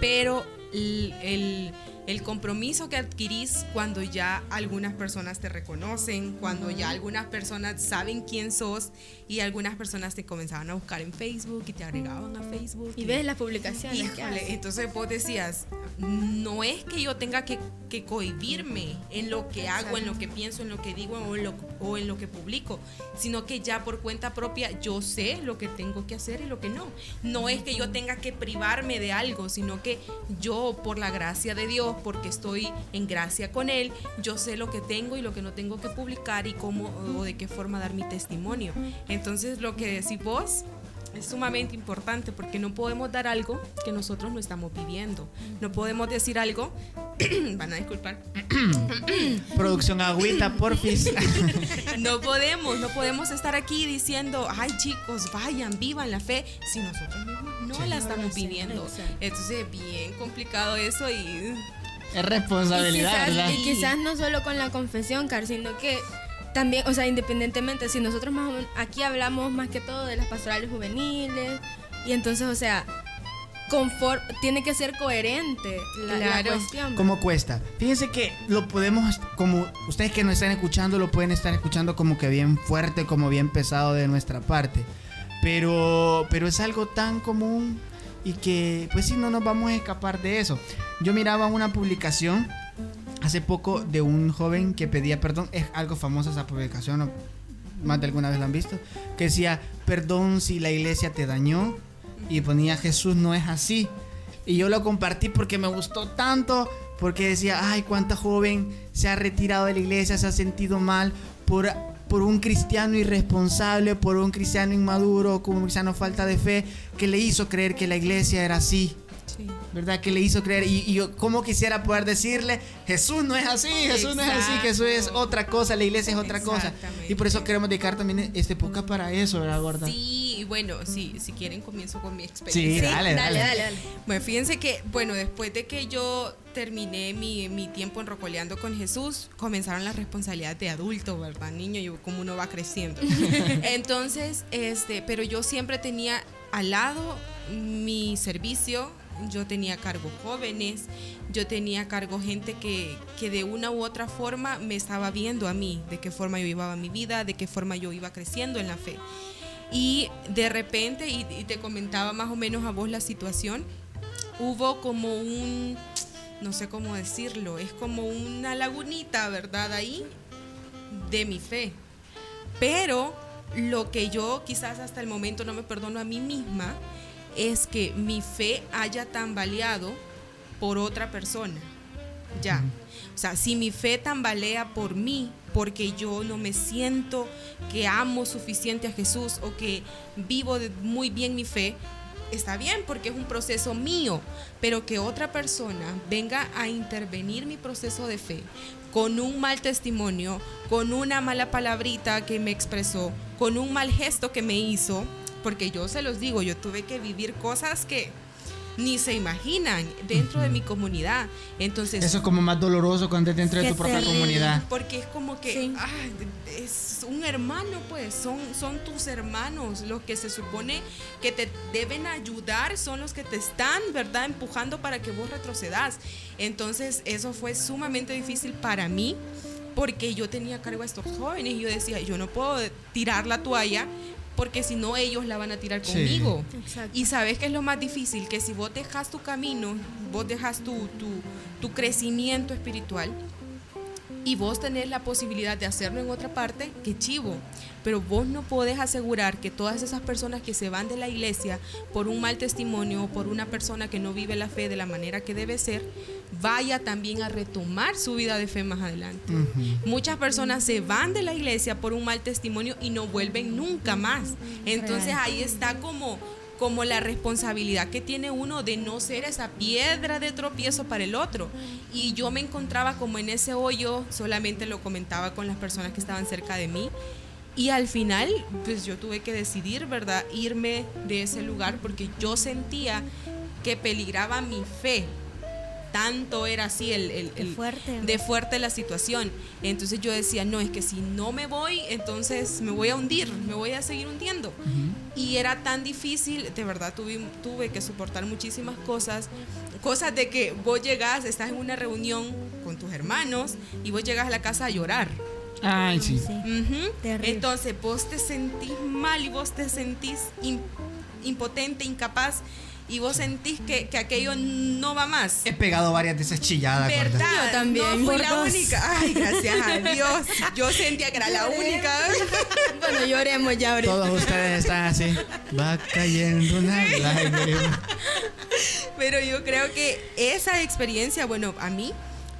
pero el, el- el compromiso que adquirís cuando ya algunas personas te reconocen, cuando ya algunas personas saben quién sos y algunas personas te comenzaban a buscar en Facebook y te agregaban a Facebook. Y ves las publicaciones que entonces vos decías, no es que yo tenga que, que cohibirme en lo que hago, en lo que pienso, en lo que digo o en lo, o en lo que publico, sino que ya por cuenta propia yo sé lo que tengo que hacer y lo que no. No es que yo tenga que privarme de algo, sino que yo por la gracia de Dios, porque estoy en gracia con Él, yo sé lo que tengo y lo que no tengo que publicar y cómo o de qué forma dar mi testimonio. Entonces lo que decís vos es sumamente importante porque no podemos dar algo que nosotros no estamos viviendo. No podemos decir algo, van a disculpar, Producción agüita, porfis. no podemos, no podemos estar aquí diciendo, ay chicos, vayan, vivan la fe, si nosotros mismos no la estamos viviendo. Entonces es bien complicado eso y es Y responsabilidad, quizás, ¿verdad? y quizás no solo con la confesión, Car, sino que también, o sea, independientemente, si nosotros más o menos, aquí hablamos más que todo de las pastorales juveniles, y entonces, o sea, confor- tiene que ser coherente la, la Claro. cuestión. ¿Cómo cuesta? Fíjense que lo podemos, como ustedes que nos están escuchando, lo pueden estar escuchando como que bien fuerte, como bien pesado de nuestra parte. Pero, pero es algo tan común y que, pues sí, no nos vamos a escapar de eso. Yo miraba una publicación hace poco de un joven que pedía perdón. Es algo famosa esa publicación, más de alguna vez la han visto. Que decía, perdón si la iglesia te dañó. Y ponía, Jesús no es así. Y yo lo compartí porque me gustó tanto, porque decía, ay, cuánta joven se ha retirado de la iglesia, se ha sentido mal por, por un cristiano irresponsable, por un cristiano inmaduro, como un cristiano falta de fe, que le hizo creer que la iglesia era así. ¿Verdad? Que le hizo creer. Y, y yo, ¿cómo quisiera poder decirle, Jesús no es así, Jesús no es así, Jesús es Exacto. otra cosa, la iglesia es otra cosa. Y por eso queremos dedicar también este época para eso, ¿verdad, gorda? Sí, y bueno, sí, si quieren comienzo con mi Sí, experiencia. dale, dale, dale. dale, dale. Bueno, fíjense que, bueno, después de que yo terminé mi, mi tiempo en Rocoleando con Jesús, comenzaron las responsabilidades de adulto, ¿verdad? Niño, y como uno va creciendo. Entonces, este, pero yo siempre tenía al lado mi servicio, yo tenía cargo jóvenes, yo tenía cargo gente que, que de una u otra forma me estaba viendo a mí, de qué forma yo llevaba mi vida, de qué forma yo iba creciendo en la fe. Y de repente, y, y te comentaba más o menos a vos la situación, hubo como un, no sé cómo decirlo, es como una lagunita, ¿verdad? Ahí de mi fe. Pero lo que yo quizás hasta el momento no me perdono a mí misma es que mi fe haya tambaleado por otra persona. Ya. O sea, si mi fe tambalea por mí, porque yo no me siento que amo suficiente a Jesús o que vivo muy bien mi fe, está bien porque es un proceso mío, pero que otra persona venga a intervenir mi proceso de fe con un mal testimonio, con una mala palabrita que me expresó, con un mal gesto que me hizo, porque yo se los digo, yo tuve que vivir cosas que ni se imaginan dentro de mi comunidad. Entonces, Eso es como más doloroso cuando es dentro de tu propia comunidad. porque es como que Sí. ay, es un hermano, pues, son, son tus hermanos, los que se supone que te deben ayudar, son los que te están, ¿verdad?, empujando para que vos retrocedas. Entonces, eso fue sumamente difícil para mí, porque yo tenía a cargo a estos jóvenes y yo decía, yo no puedo tirar la toalla. Porque si no, ellos la van a tirar Sí. conmigo. Exacto. Y sabes que es lo más difícil, que si vos dejas tu camino, vos dejas tu, tu, tu crecimiento espiritual, y vos tenés la posibilidad de hacerlo en otra parte, que chivo. Pero vos no podés asegurar que todas esas personas que se van de la iglesia por un mal testimonio o por una persona que no vive la fe de la manera que debe ser, vaya también a retomar su vida de fe más adelante. Muchas personas se van de la iglesia por un mal testimonio y no vuelven nunca más. Entonces ahí está como como la responsabilidad que tiene uno de no ser esa piedra de tropiezo para el otro. Y yo me encontraba como en ese hoyo, solamente lo comentaba con las personas que estaban cerca de mí. Y al final, pues yo tuve que decidir, ¿verdad? Irme de ese lugar porque yo sentía que peligraba mi fe. Tanto era así el, el- el- fuerte. de fuerte la situación. Entonces yo decía, no, es que si no me voy, entonces me voy a hundir, me voy a seguir hundiendo. Y era tan difícil, de verdad tuve, tuve que soportar muchísimas cosas. Cosas de que vos llegás, estás en una reunión con tus hermanos y vos llegas a la casa a llorar. Ay, sí. Sí. Ujú. Terrible. Entonces vos te sentís mal y vos te sentís im- impotente, incapaz y vos sentís que, que aquello no va más. He pegado varias de esas chilladas. ¿Verdad? Yo también. No fui la dos. única. Ay, gracias a Dios. Yo sentía que era la única. Bueno, lloremos ya ahorita. Todos ustedes están así. Va cayendo una lágrima. Pero yo creo que esa experiencia, bueno, a mí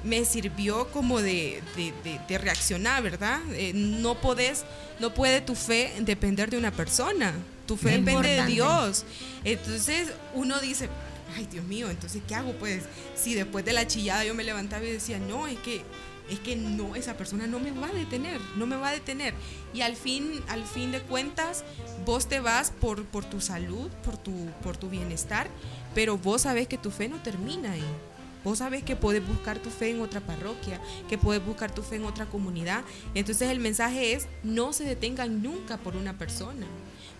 me sirvió como de, de- de- de reaccionar, ¿verdad? Eh, no podés, no puede tu fe depender de una persona. Tu fe Qué depende de. Dios. Entonces uno dice, ay Dios mío, entonces ¿qué hago? Pues si después de la chillada yo me levantaba y decía, no, es que es que no, esa persona no me va a detener, no me va a detener. Y al fin, al fin de cuentas, vos te vas por, por tu salud, por tu, por tu bienestar, pero vos sabés que tu fe no termina ahí. Vos sabés que puedes buscar tu fe en otra parroquia, que puedes buscar tu fe en otra comunidad. Entonces el mensaje es, no se detengan nunca por una persona.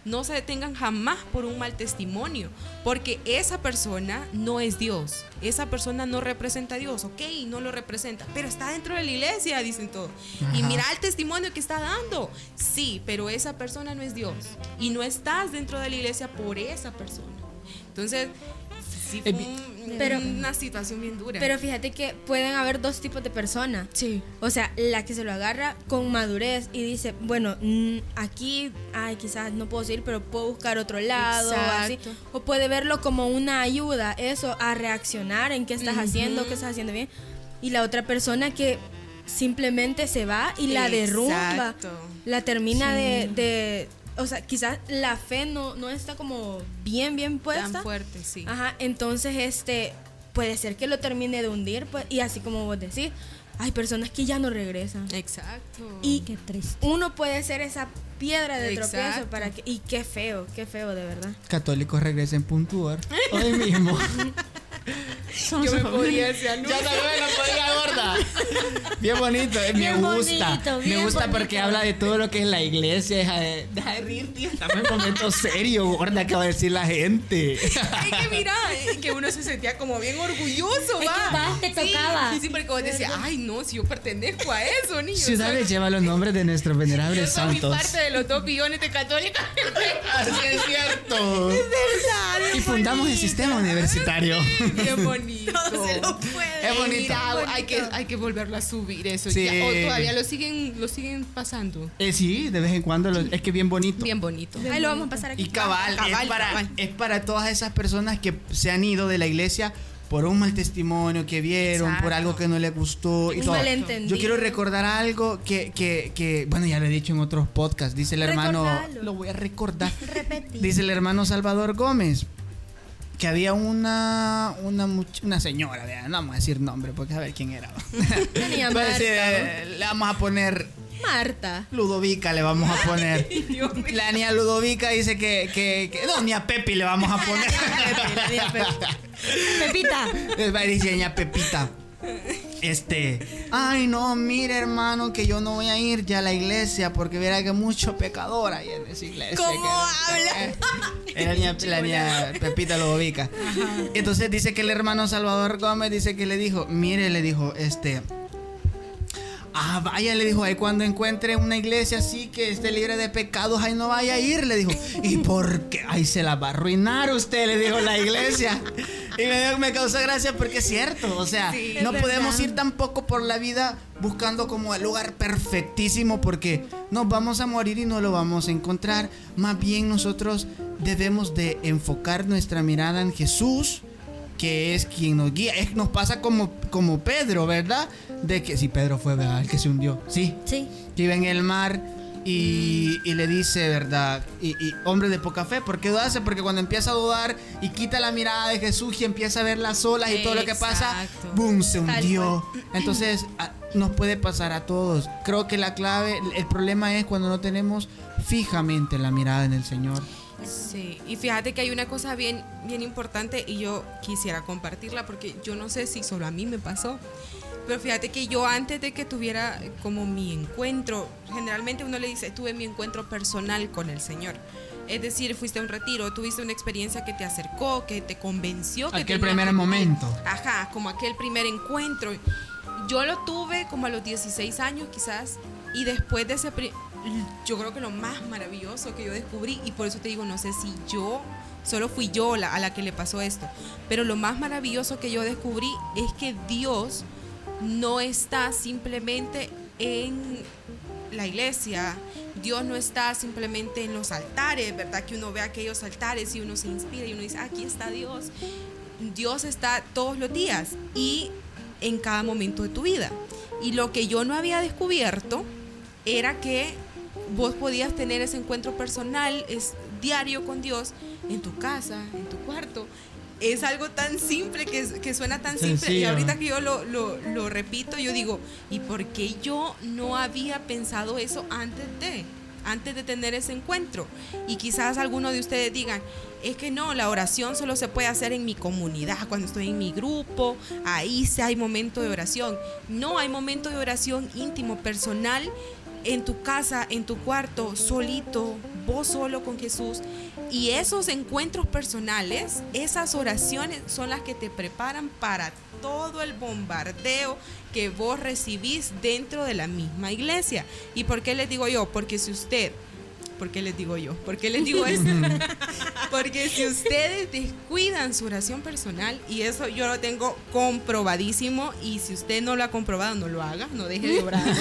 No se detengan jamás por un mal testimonio, porque esa persona no es Dios. Esa persona no representa a Dios, ok, no lo representa, pero está dentro de la iglesia, dicen todos. Y mira el testimonio que está dando. Sí, pero esa persona no es Dios. Y no estás dentro de la iglesia por esa persona. Entonces, sí fue Eh, vi- un- Pero- una situación bien dura. Pero fíjate que pueden haber dos tipos de personas. sí. O sea, la que se lo agarra con madurez y dice, bueno, aquí, ay, quizás no puedo seguir, pero puedo buscar otro lado. Así. O puede verlo como una ayuda, eso, a reaccionar en qué estás haciendo, qué estás haciendo bien. Y la otra persona que simplemente se va y la derrumba. Exacto. La termina de, de- O sea, quizás la fe no, no está como bien, bien puesta. Tan fuerte, sí. Ajá, entonces este puede ser que lo termine de hundir pues, y así como vos decís, hay personas que ya no regresan. Exacto. Y Qué triste. uno puede ser esa piedra de tropiezo Exacto. para que y qué feo, qué feo de verdad. Católicos regresen puntuar. Hoy mismo. yo me decir Ya también me lo podía gorda. Bien bonito, eh, me Bien gusta. bonito, me bien gusta bonito. porque habla de todo lo que es la iglesia. Deja de, deja de reírte. Estamos en un momento serio, gorda, que va a decir la gente. Es que mira, que uno se sentía como bien orgulloso, Es va. que va, te Sí, tocaba. Sí, sí, porque vos decías, ay, no, si yo pertenezco a eso, niño. Ciudades lleva los nombres de nuestros yo venerables soy santos. parte de los dos billones de católicos. Así es cierto. verdad, Y fundamos el sistema universitario. Bien bonito. puede. Es bonito. Mira, hay que, hay que volverlo a subir eso. Sí. ya. O todavía lo siguen, lo siguen pasando. Eh, sí, de vez en cuando. lo- es que bien bonito. Bien bonito. Ahí lo vamos a pasar aquí. Y cabal, Cabal, es, para, cabal. es para todas esas personas que se han ido de la iglesia por un mal testimonio que vieron, por Exacto. algo que no les gustó y Un todo. malentendido. Yo quiero recordar algo que, que, que, bueno, ya lo he dicho en otros podcasts. Dice el hermano, Recordalo. lo voy a recordar. Repetir. Dice el hermano Salvador Gómez que había una una una señora, no vamos a decir nombre porque a ver quién era. Tenía Marta. eh, le vamos a poner Marta. Ludovica le vamos a poner. La niña Ludovica dice que, que, que- no, ni a Pepi le vamos a poner. Pepita. Va a decir niña Pepita. Este, ay no, mire hermano que yo no voy a ir ya a la iglesia porque verá que mucho pecador hay en esa iglesia. ¿Cómo habla? Era la niña, la niña Pepita Ludovica. Entonces dice que el hermano Salvador Gómez dice que le dijo, mire, le dijo, este, Ah, vaya, le dijo, ahí cuando encuentre una iglesia así que esté libre de pecados, ahí no vaya a ir, le dijo. ¿Y por qué? Ahí se la va a arruinar usted, le dijo la iglesia. Y me, me causó gracia porque es cierto, o sea, no podemos ir tampoco por la vida buscando como el lugar perfectísimo porque nos vamos a morir y no lo vamos a encontrar. Más bien nosotros debemos de enfocar nuestra mirada en Jesús que es quien nos guía. Es, nos pasa como, como Pedro, ¿verdad? De que si Pedro fue ¿verdad? el que se hundió. Sí. Sí. Que iba en el mar y, y le dice, ¿verdad? Y, y hombre de poca fe, ¿por qué dudarse? Porque cuando empieza a dudar y quita la mirada de Jesús y empieza a ver las olas y todo lo que pasa. ¡boom! Se hundió. Entonces, a- nos puede pasar a todos. Creo que la clave, el problema es cuando no tenemos fijamente la mirada en el Señor. Sí, y fíjate que hay una cosa bien, bien importante y yo quisiera compartirla porque yo no sé si solo a mí me pasó, pero fíjate que yo antes de que tuviera como mi encuentro, generalmente uno le dice, tuve mi encuentro personal con el Señor. Es decir, fuiste a un retiro, tuviste una experiencia que te acercó, que te convenció. Que Aquel primer que- momento. Ajá, como aquel primer encuentro. Yo lo tuve como a los 16 años quizás y después de ese... Yo creo que lo más maravilloso que yo descubrí y por eso te digo, no sé si yo, solo fui yo a la que le pasó esto, pero lo más maravilloso que yo descubrí es que Dios no está simplemente en la iglesia, Dios no está simplemente en los altares, ¿verdad? Que uno ve aquellos altares y uno se inspira y uno dice, aquí está Dios. Dios está todos los días y en cada momento de tu vida. Y lo que yo no había descubierto era que vos podías tener ese encuentro personal, es diario con Dios, en tu casa, en tu cuarto. Es algo tan simple que, que suena tan simple. Y Sencillo. ahorita que yo lo, lo- lo repito, yo digo, ¿y por qué yo no había pensado eso antes de? Antes de tener ese encuentro. Y quizás algunos de ustedes digan, es que no, la oración solo se puede hacer en mi comunidad, cuando estoy en mi grupo, ahí sí hay momento de oración. No, hay momento de oración íntimo, personal, en tu casa, en tu cuarto, solito, vos solo con Jesús. Y esos encuentros personales, esas oraciones son las que te preparan para todo el bombardeo que vos recibís dentro de la misma iglesia. ¿Y por qué les digo yo? Porque si usted ¿Por qué les digo yo? ¿Por qué les digo esto? Porque si ustedes descuidan su oración personal, y eso yo lo tengo comprobadísimo, y si usted no lo ha comprobado, no lo haga, no deje de orar.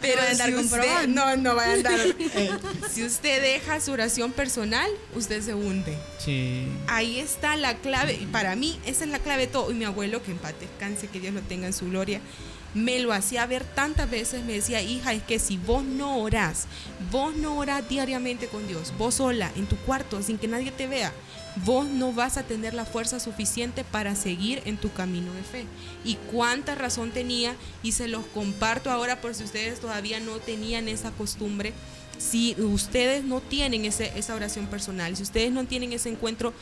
Pero a andar si usted, no, no va a andar. Eh, si usted deja su oración personal, usted se hunde. Sí. Ahí está la clave, y para mí esa es la clave de todo. Y mi abuelo, que en paz descanse, que Dios lo tenga en su gloria, me lo hacía ver tantas veces, me decía, hija, es que si vos no orás, vos no orás diariamente con Dios, vos sola, en tu cuarto, sin que nadie te vea, vos no vas a tener la fuerza suficiente para seguir en tu camino de fe. Y cuánta razón tenía, y se los comparto ahora por si ustedes todavía no tenían esa costumbre. Si ustedes no tienen ese, esa oración personal, si ustedes no tienen ese encuentro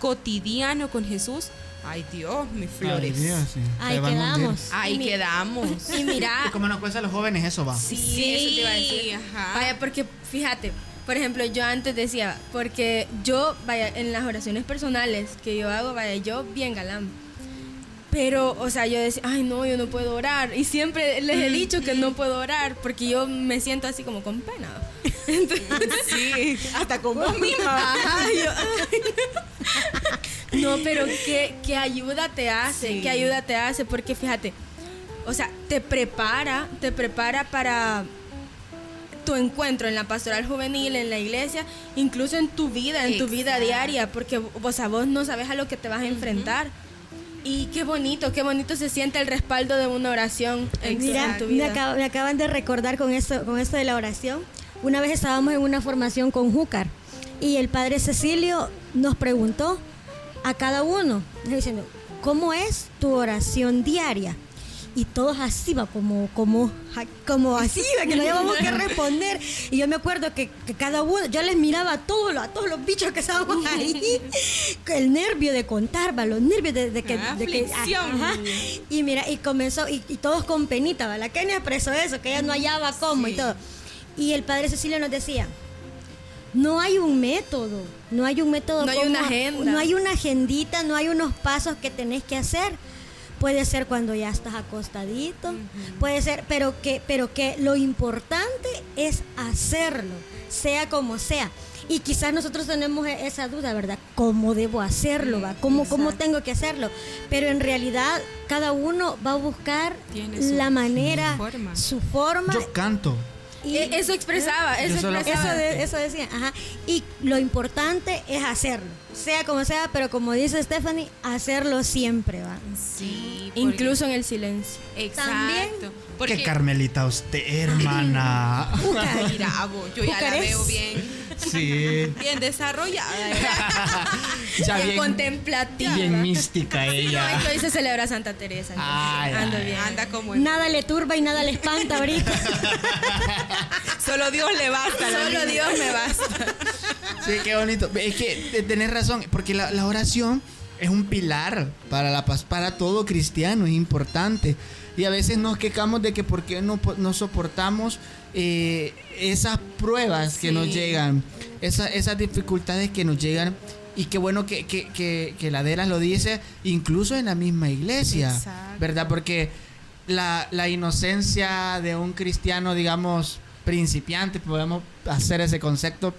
cotidiano con Jesús, Ay, Dios, mis Ay, flores. Dios, sí. Ahí quedamos. Ahí Y quedamos. Y mira, ¿Y cómo nos cuesta a los jóvenes eso va? Sí, eso te iba a decir. ajá. Vaya, porque fíjate, por ejemplo, yo antes decía, porque yo, vaya, en las oraciones personales que yo hago, vaya, yo bien galán. Pero, o sea, yo decía, ay, no, yo no puedo orar. Y siempre les he dicho que no puedo orar porque yo me siento así como con pena. Entonces, Sí, hasta con vos misma. Ajá, ay. No, pero ¿qué, qué ayuda te hace, Sí. qué ayuda te hace, porque fíjate, o sea, te prepara, te prepara para tu encuentro en la pastoral juvenil, en la iglesia, incluso en tu vida, en tu vida diaria, porque o sea, vos no sabes a lo que te vas a enfrentar. Y qué bonito, qué bonito se siente el respaldo de una oración en, Mira, tu me, vida. me acaban de recordar con esto, con esto de la oración. Una vez estábamos en una formación con Júcar y el padre Cecilio nos preguntó a cada uno, diciendo, ¿cómo es tu oración diaria? Y todos así, va, como, como, como así, va, que no llevamos que responder. Y yo me acuerdo que, que cada uno, yo les miraba a todos, los, a todos los bichos que estábamos ahí, el nervio de contar, va, los nervios de, de que... de que- Aflicción. ajá. Y mira, y comenzó, y, y todos con penita, ¿va? la Kenia expresó eso, que ella no hallaba cómo y Sí. todo. Y el padre Cecilio nos decía, no hay un método, no hay un método. No hay cómo- una agenda. No hay una agendita, no hay unos pasos que tenés que hacer. Puede ser cuando ya estás acostadito, puede ser, pero que, pero que lo importante es hacerlo, sea como sea. Y quizás nosotros tenemos e- esa duda, ¿verdad? ¿Cómo debo hacerlo? Va? ¿Cómo, ¿Cómo tengo que hacerlo? Pero en realidad cada uno va a buscar Tiene su- la manera, su forma. su forma. Yo canto. Y- E- eso expresaba, eso expresaba. eso, de- eso decía, ajá. Y lo importante es hacerlo, sea como sea, pero como dice Stephanie, hacerlo siempre, ¿va? Sí, Incluso en el silencio. Exacto. También. Porque Qué Carmelita usted, hermana. mira, vos, yo ya la veo bien, Sí. bien desarrollada. Ya bien, Contemplativa. bien mística No, ella. hoy se celebra Santa Teresa. Ay, ando ay, bien. Anda como en- Nada le turba y nada le espanta ahorita. Solo Dios le basta. Solo. Dios me basta. Sí, qué bonito. Es que tenés razón, porque la, la oración es un pilar para la paz, para todo cristiano, es importante. Y a veces nos quejamos de que por qué no, no soportamos eh, esas pruebas que Sí. nos llegan, esa- esas dificultades que nos llegan. Y qué bueno que, que, que, que la Dela lo dice, incluso en la misma iglesia, Exacto. ¿verdad? Porque la, la inocencia de un cristiano, digamos, principiante, podemos hacer ese concepto,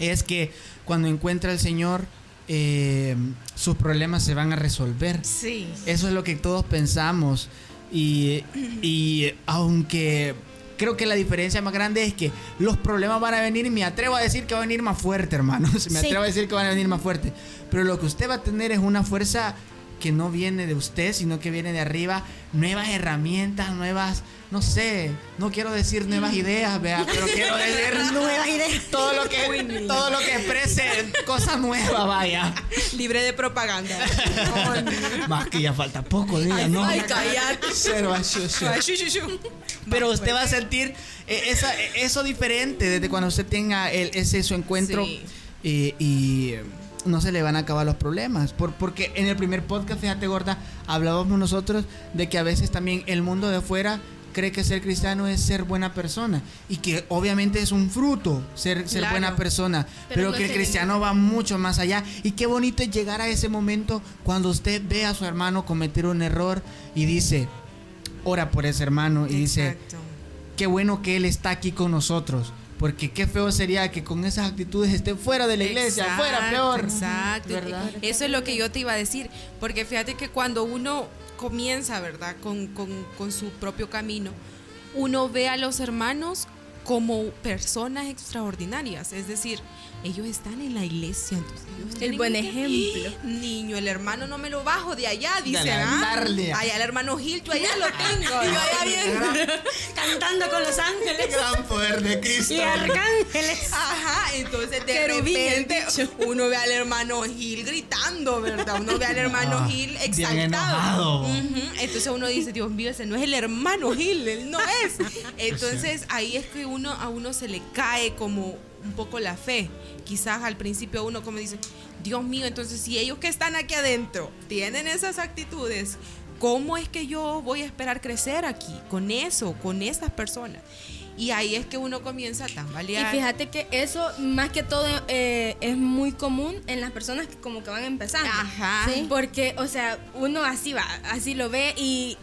es que cuando encuentra al Señor, eh, sus problemas se van a resolver. Sí. Eso es lo que todos pensamos. Y, y aunque creo que la diferencia más grande es que los problemas van a venir, y me atrevo a decir que van a venir más fuerte, hermanos. Me Sí. atrevo a decir que van a venir más fuerte. Pero lo que usted va a tener es una fuerza que no viene de usted, sino que viene de arriba. Nuevas herramientas, nuevas, no sé, no quiero decir nuevas ideas, vea, pero quiero decir Nuevas ideas. todo lo que todo lo que exprese cosas nuevas, vaya. Libre de propaganda. Más que ya falta poco, diga, ¿no? ay, cállate. Cero. Pero usted va a sentir eh, esa- eh, eso diferente desde cuando usted tenga el- ese su encuentro Sí. eh, y no se le van a acabar los problemas. Por, porque en el primer podcast, fíjate gorda, hablábamos nosotros de que a veces también el mundo de afuera cree que ser cristiano es ser buena persona y que obviamente es un fruto ser, ser Claro. buena persona, pero, que el cristiano va mucho más allá y qué bonito es llegar a ese momento cuando usted ve a su hermano cometer un error y dice, ora por ese hermano y dice, qué bueno que Él está aquí con nosotros. Porque qué feo sería que con esas actitudes esté fuera de la iglesia, Exacto, fuera peor. Exacto. ¿Verdad? Eso es lo que yo te iba a decir. Porque fíjate que cuando uno comienza, ¿verdad? Con, con- con su propio camino, uno ve a los hermanos como personas extraordinarias. Es decir, ellos están en la iglesia. Entonces ellos El buen que- ejemplo. Niño, el hermano no me lo bajo de allá, dice. Dale, ¿ah? darle. Allá el hermano Gil, tú allá lo tengo. y yo allá bien. Cantando con los ángeles Gran poder de Cristo. y arcángeles. Ajá, entonces de Querubín, el repente uno ve al hermano Gil gritando, ¿verdad? Uno ve al hermano Ah, Gil exaltado. Ujú, Entonces uno dice, Dios mío, ese no es el hermano Gil, él no es. Entonces ahí es que uno a uno se le cae como un poco la fe. Quizás al principio uno como dice, Dios mío, entonces si ellos que están aquí adentro tienen esas actitudes, ¿cómo es que yo voy a esperar crecer aquí con eso, con estas personas? Y ahí es que uno comienza a Y tambalear. fíjate que eso, más que todo, eh, es muy común en las personas que como que van empezando. Ajá. Sí. Porque, o sea, uno así va, así lo ve y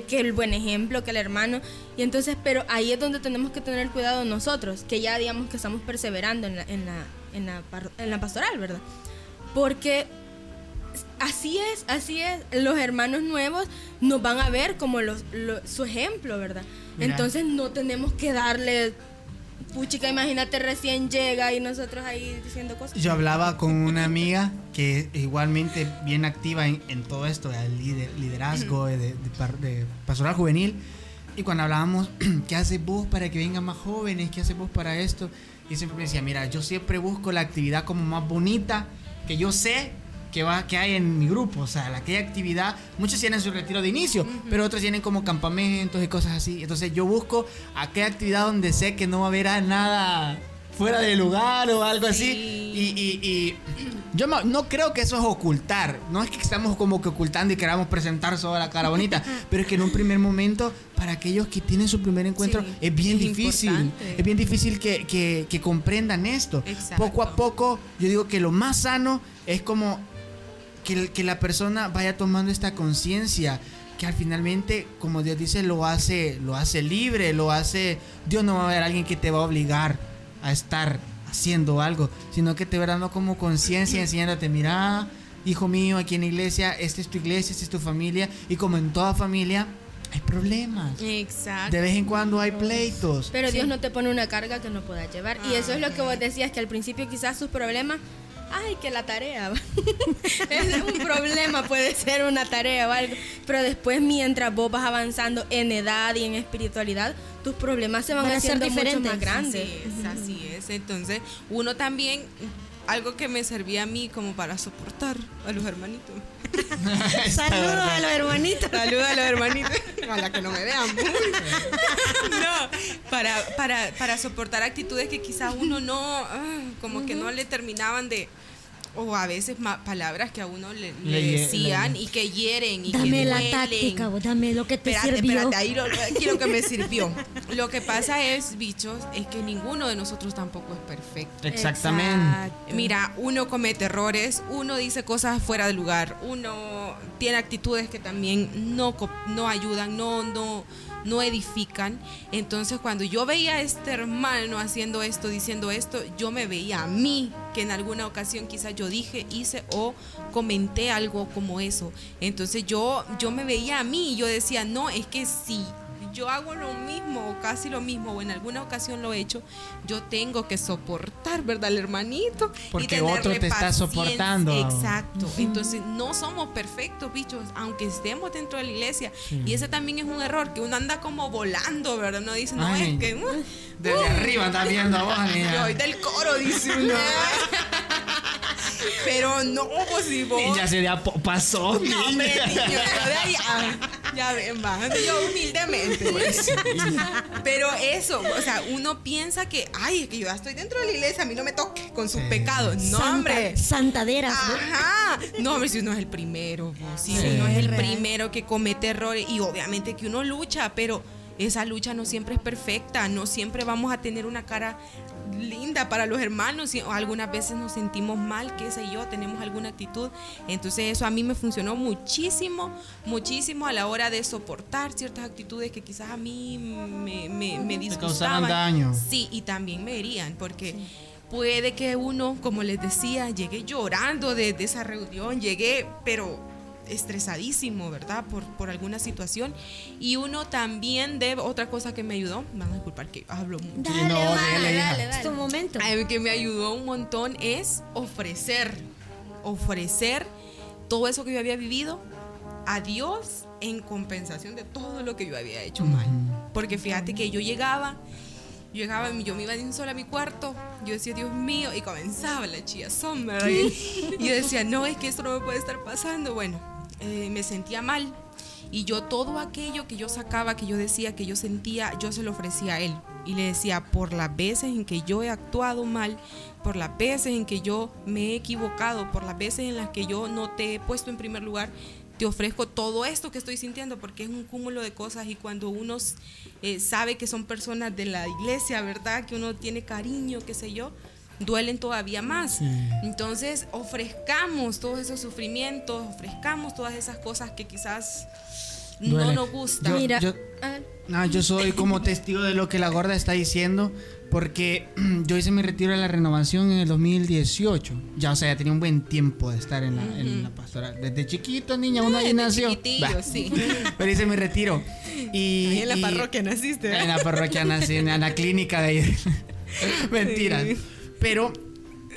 que el buen ejemplo, que el hermano. Y entonces, pero ahí es donde tenemos que tener cuidado nosotros, que ya digamos que estamos perseverando en la, en la, en la, en la pastoral, ¿verdad? Porque así es, así es. Los hermanos nuevos nos van a ver como los, lo- su ejemplo, ¿verdad? Mira. Entonces no tenemos que darle... Puchica, imagínate, recién llega y nosotros ahí diciendo cosas. Yo hablaba con una amiga que igualmente bien activa en, en todo esto del lider- liderazgo de, de de pastoral juvenil. Y cuando hablábamos, ¿qué haces vos para que vengan más jóvenes? ¿Qué haces vos para esto? Y siempre me decía, mira, yo siempre busco la actividad como más bonita, que yo sé que, va, que hay en mi grupo. O sea, la aquella actividad, muchos tienen su retiro de inicio, pero otros tienen como campamentos y cosas así. Entonces yo busco aquella actividad donde sé que no va a haber nada fuera de lugar o algo así. Y, y- y yo no creo que eso es ocultar. No es que estamos como que ocultando y queramos presentar solo la cara bonita. pero es que en un primer momento, para aquellos que tienen su primer encuentro, Sí, es bien es difícil. importante. Es bien difícil que, que- que comprendan esto. Exacto. Poco a poco, yo digo que lo más sano es como que, el- que la persona vaya tomando esta conciencia que al finalmente, como Dios dice, lo hace, lo hace libre, lo hace. Dios no va a haber alguien que te va a obligar a estar haciendo algo, sino que te va dando como conciencia, enseñándote, mira, hijo mío, aquí en la iglesia, esta es tu iglesia, esta es tu familia, y como en toda familia, hay problemas. Exacto. De vez en cuando hay pleitos. Pero Dios no te pone una carga que no puedas llevar. Y eso es lo que vos decías, que al principio quizás sus problemas, ay, que la tarea. es un problema, puede ser una tarea o algo. Pero después, mientras vos vas avanzando en edad y en espiritualidad, tus problemas se van, Van a ser haciendo mucho diferentes. más grandes. Así es, así es. Entonces, uno también, algo que me servía a mí como para soportar a los hermanitos. Saludos a los hermanitos. Saludos a los hermanitos. Ojalá que no me vean. no, para, para, para soportar actitudes que quizás uno no, ah, como que no le terminaban de. O a veces ma- palabras que a uno le, le Le hie- decían le- y que hieren y Dame que la táctica, vos, dame lo que te Espérate, sirvió. espérate, ahí lo, aquí lo que me sirvió. Lo que pasa es, bichos, es que ninguno de nosotros tampoco es perfecto. Exactamente. Exacto. Mira, uno comete errores, uno dice cosas fuera de lugar, uno tiene actitudes que también no, no ayudan, no, no, no edifican. Entonces, cuando yo veía a este hermano haciendo esto, diciendo esto, yo me veía a mí, que en alguna ocasión quizás yo dije, hice o comenté algo como eso. Entonces, yo, yo me veía a mí y yo decía, no, es que si yo hago lo mismo o casi lo mismo o en alguna ocasión lo he hecho, yo tengo que soportar, ¿verdad? Al hermanito. y Porque tenerle otro te está soportando. Exacto. Entonces no somos perfectos, bichos, aunque estemos dentro de la iglesia. Y ese también es un error, que uno anda como volando, ¿verdad? No dice, no, Ay. es que... uh, Desde arriba está viendo a vos, yo del coro, dice uno. Pero no, pues si vos... Niña sería pasó, No, hombre, niño, yo de ahí, ah, ya ven, va. Yo humildemente, pues. Pero eso, o sea, uno piensa que, ay, es que yo ya estoy dentro de la iglesia, a mí no me toque con sus Sí. pecados. No, Santa- hombre. Santaderas. ¿no? Ajá. No, hombre, si uno es el primero, pues, si Sí. uno es el primero que comete errores y obviamente que uno lucha, pero esa lucha no siempre es perfecta, no siempre vamos a tener una cara linda para los hermanos y algunas veces nos sentimos mal, qué sé yo, tenemos alguna actitud. Entonces eso a mí me funcionó muchísimo, muchísimo a la hora de soportar ciertas actitudes que quizás a mí me, me, me disgustaban. daño. Sí, y también me herían, porque puede que uno, como les decía, llegue llorando de, de esa reunión, llegué, pero estresadísimo, ¿verdad? Por, por alguna situación. Y uno también debe, otra cosa que me ayudó, me van a disculpar que hablo mucho. Dale, no, hermana, dale, hija. dale, Es tu momento. Ay, que me ayudó un montón es ofrecer, ofrecer todo eso que yo había vivido a Dios en compensación de todo lo que yo había hecho mal. Porque fíjate que yo llegaba, yo llegaba, yo me iba de un solo a mi cuarto, yo decía, Dios mío, y comenzaba la chía sombra. Y yo decía, no, es que esto no me puede estar pasando. Bueno, eh, me sentía mal. Y yo todo aquello que yo sacaba, que yo decía, que yo sentía, yo se lo ofrecía a él. Y le decía, por las veces en que yo he actuado mal, por las veces en que yo me he equivocado, por las veces en las que yo no te he puesto en primer lugar, te ofrezco todo esto que estoy sintiendo, porque es un cúmulo de cosas y cuando uno eh, sabe que son personas de la iglesia, ¿verdad? Que uno tiene cariño, qué sé yo, duelen todavía más. Entonces, ofrezcamos todos esos sufrimientos, ofrezcamos todas esas cosas que quizás no Duele. nos gustan. Yo- Mira, yo- ah, No, yo soy como testigo de lo que la gorda está diciendo, porque yo hice mi retiro de la renovación en el 2018. Ya, o sea, ya tenía un buen tiempo de estar en la, en la pastoral. Desde chiquito, niña, uno ahí nació. sí. Pero hice mi retiro. Y, Ahí en la y- parroquia naciste. ¿verdad? En la parroquia nací, en la clínica de ahí. Mentiras. Sí. Pero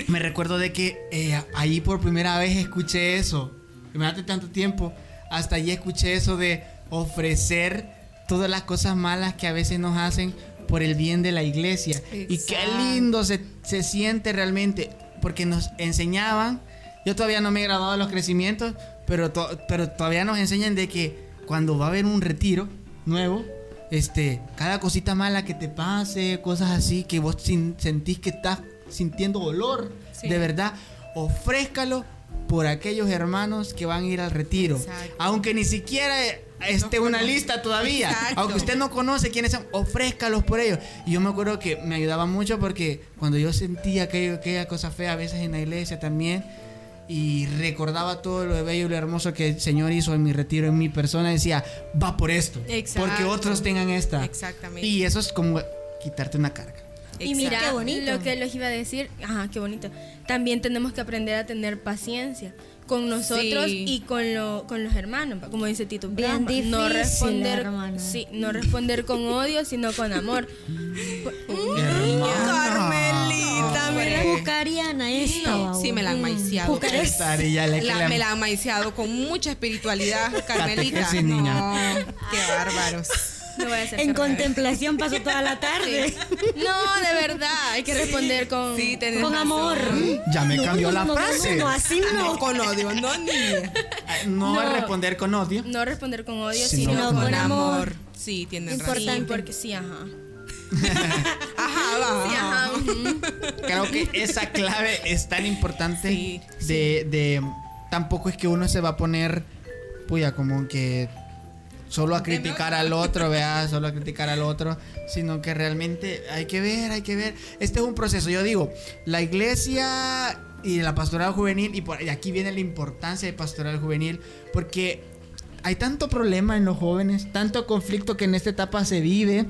me recuerdo de que eh, ahí por primera vez escuché eso. Imagínate tanto tiempo. Hasta allí escuché eso de ofrecer todas las cosas malas que a veces nos hacen por el bien de la iglesia. Y qué lindo se, se siente realmente. Porque nos enseñaban. Yo todavía no me he graduado de los crecimientos. Pero, to- pero todavía nos enseñan de que cuando va a haber un retiro nuevo, este, cada cosita mala que te pase, cosas así, que vos sin- sentís que estás sintiendo dolor, Sí. de verdad, ofrézcalo por aquellos hermanos que van a ir al retiro. Exacto. Aunque ni siquiera esté una lista todavía, Exacto. aunque usted no conoce quiénes son, ofrézcalos por ellos. Y yo me acuerdo que me ayudaba mucho porque cuando yo sentía aquello, aquella cosa fea a veces en la iglesia también, y recordaba todo lo bello y lo hermoso que el Señor hizo en mi retiro, en mi persona, decía, va por esto, Exacto. porque otros tengan esta. Exactamente. Y eso es como quitarte una carga. Y mira, Qué bonito. lo que les iba a decir, ajá, qué bonito. También tenemos que aprender a tener paciencia con nosotros Sí. y con, lo, con los hermanos, como dice Tito. Bien pa, no difícil, responder, hermano. sí, no responder con odio, sino con amor. Carmelita, Mira. Jucariana esta, babo. Sí, me la han maiciado. La- me la han maiciado con mucha espiritualidad, Carmelita. No, qué bárbaros. No voy a hacer En contemplación pasó toda la tarde. No, de verdad, hay que responder con... Sí, amor. Ya me No, cambió no, la no, no, frase. No, no, así no. No con odio, no niña. No, No. es responder con odio. No responder con odio, Sino sino, con con, amor. amor. Sí, tienen Importante. razón. Porque sí, ajá. Ajá, va. Sí, ajá. Creo que esa clave es tan importante Sí, de, de- tampoco es que uno se va a poner puya como que solo a criticar al otro, vea, solo a criticar al otro, sino que realmente hay que ver, hay que ver. Este es un proceso, yo digo, la iglesia y la pastoral juvenil y por y aquí viene la importancia de pastoral juvenil porque hay tanto problema en los jóvenes, tanto conflicto que en esta etapa se vive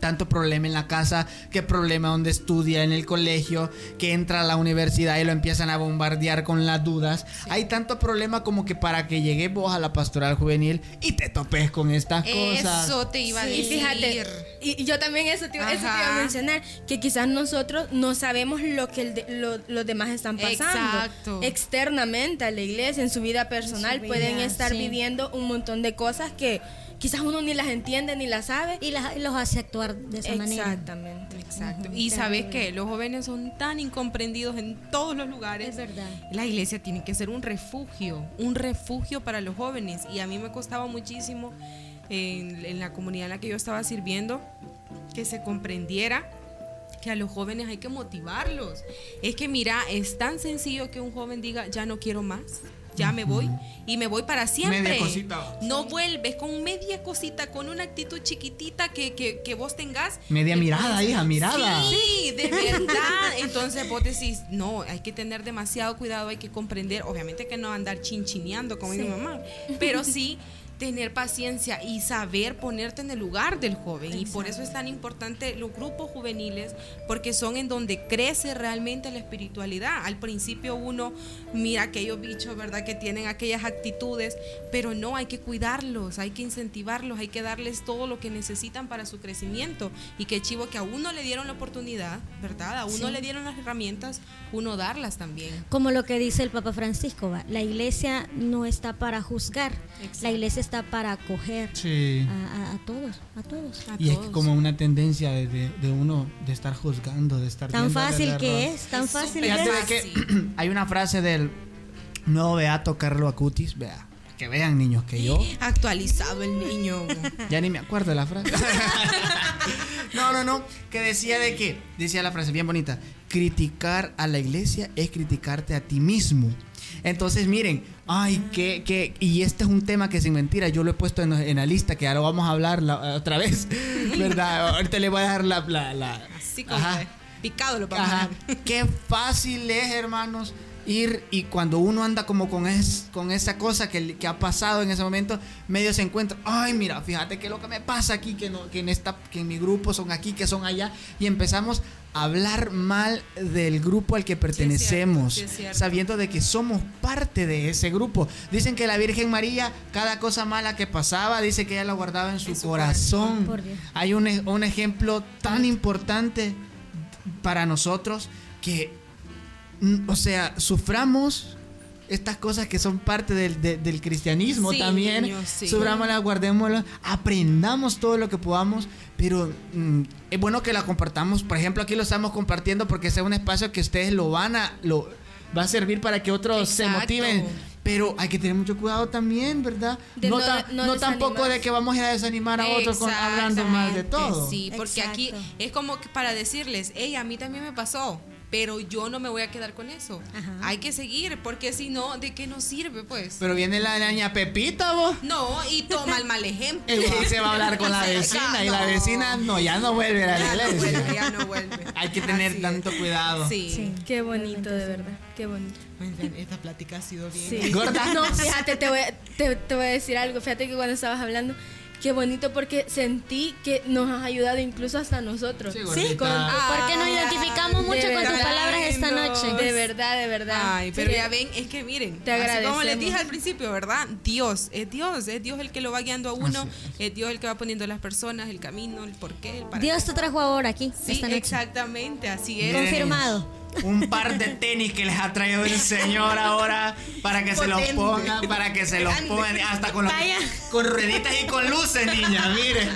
tanto problema en la casa, que problema donde estudia en el colegio, que entra a la universidad y lo empiezan a bombardear con las dudas. Hay tanto problema como que para que llegue vos a la pastoral juvenil y te topes con estas cosas. Eso te iba a Y decir. fíjate, y, y yo también eso te, iba- eso te iba a mencionar, que quizás nosotros no sabemos lo que el de- lo- los demás están pasando. Exacto. Externamente a la iglesia, en su vida personal, pueden estar sí. viviendo un montón de cosas que quizás uno ni las entiende ni las sabe. Y las- los hace actuar de esa manera. Exactamente. Exacto. Y sabes que los jóvenes son tan incomprendidos en todos los lugares. Es verdad. La iglesia tiene que ser un refugio, un refugio para los jóvenes. Y a mí me costaba muchísimo en, en la comunidad en la que yo estaba sirviendo que se comprendiera que a los jóvenes hay que motivarlos. Es que mira, es tan sencillo que un joven diga, ya no quiero más, ya me voy y me voy para siempre. Media cosita. No vuelves con media cosita, con una actitud chiquitita que, que, que vos tengas. Media mirada, hija, mirada. Sí, de verdad. Entonces vos decís, no, hay que tener demasiado cuidado, hay que comprender, obviamente que no andar chinchineando como mi mamá, pero sí tener paciencia y saber ponerte en el lugar del joven. Y por eso es tan importante los grupos juveniles, porque son en donde crece realmente la espiritualidad. Al principio uno mira aquellos bichos, ¿verdad? Que tienen aquellas actitudes, pero no, hay que cuidarlos, hay que incentivarlos, hay que darles todo lo que necesitan para su crecimiento. Y que chivo que a uno le dieron la oportunidad, ¿verdad? A uno le dieron las herramientas, uno darlas también. Como lo que dice el Papa Francisco, ¿va? la iglesia no está para juzgar, Exacto. la iglesia está para acoger Sí. a, a- a todos, a todos. A Y es como una tendencia de, de- de uno de estar juzgando, de estar Tan fácil que es, tan Es fácil que Fíjate es. de que hay una frase del nuevo beato Carlo Acutis, vea, que vean, niños, que yo Actualizado el niño. ya ni me acuerdo de la frase. no, no, no. Que decía de que, decía la frase bien bonita, criticar a la iglesia es criticarte a ti mismo. Entonces, miren, ay, que, que, y este es un tema que sin mentira, yo lo he puesto en, en la lista, que ahora vamos a hablar la- otra vez, ¿verdad? Ahorita le voy a dar la... la, la- Así como Ajá. picado lo vamos a Ajá. dar. Qué fácil es, hermanos, ir y cuando uno anda como con, es, con esa cosa que, que ha pasado en ese momento, medio se encuentra, ay, mira, fíjate que lo que me pasa aquí, que, no, que, en esta, que en mi grupo son aquí, que son allá, y empezamos a hablar mal del grupo al que pertenecemos, sí sabiendo de que somos parte de ese grupo. Dicen que la Virgen María, cada cosa mala que pasaba, dice que ella la guardaba en su, En su corazón. Dios. Hay un, un ejemplo tan importante para nosotros que, o sea, suframos estas cosas que son parte del, de- del cristianismo Sí, también. niños, sí. Sufrámoslas, guardémoslas, aprendamos todo lo que podamos, pero mm, es bueno que la compartamos. Por ejemplo, aquí lo estamos compartiendo porque ese es un espacio que ustedes lo van a, lo, va a servir para que otros se Exacto. motiven. Pero hay que tener mucho cuidado también, ¿verdad? De no, no- ta- no no tampoco de que vamos a desanimar a otros con- hablando mal de todo. Sí, porque aquí Exacto. es como que para decirles, hey, a mí también me pasó, pero yo no me voy a quedar con eso. Ajá. Hay que seguir, porque si no, ¿de qué nos sirve, pues? Pero viene la niña Pepita, vos. no, y toma el mal ejemplo. Y se va a hablar con la vecina y la No. vecina no, ya no vuelve a la Ya no iglesia. vuelve, ya no vuelve. Hay que tener Así es. tanto cuidado. Sí. Sí. Qué bonito, de verdad. Qué bonito. Esta plática ha sido bien. Sí. Gorda. No, fíjate, te voy, a, te, te voy a decir algo. Fíjate que cuando estabas hablando, qué bonito porque sentí que nos has ayudado incluso hasta nosotros. Sí. Con- Porque nos identificamos mucho con tus palabras esta noche. de verdad, de verdad. Ay, pero Sí. ya ven, es que miren, Te así como les dije al principio, ¿verdad? Dios, es Dios, es Dios el que lo va guiando a uno, es. Dios el que va poniendo las personas, el camino, el porqué, el para Dios te trajo ahora aquí, Sí, esta noche. exactamente, así es. Confirmado. Un par de tenis que les ha traído el señor ahora para que se los pongan, para que se los pongan hasta con, los- con rueditas y con luces, niña, miren.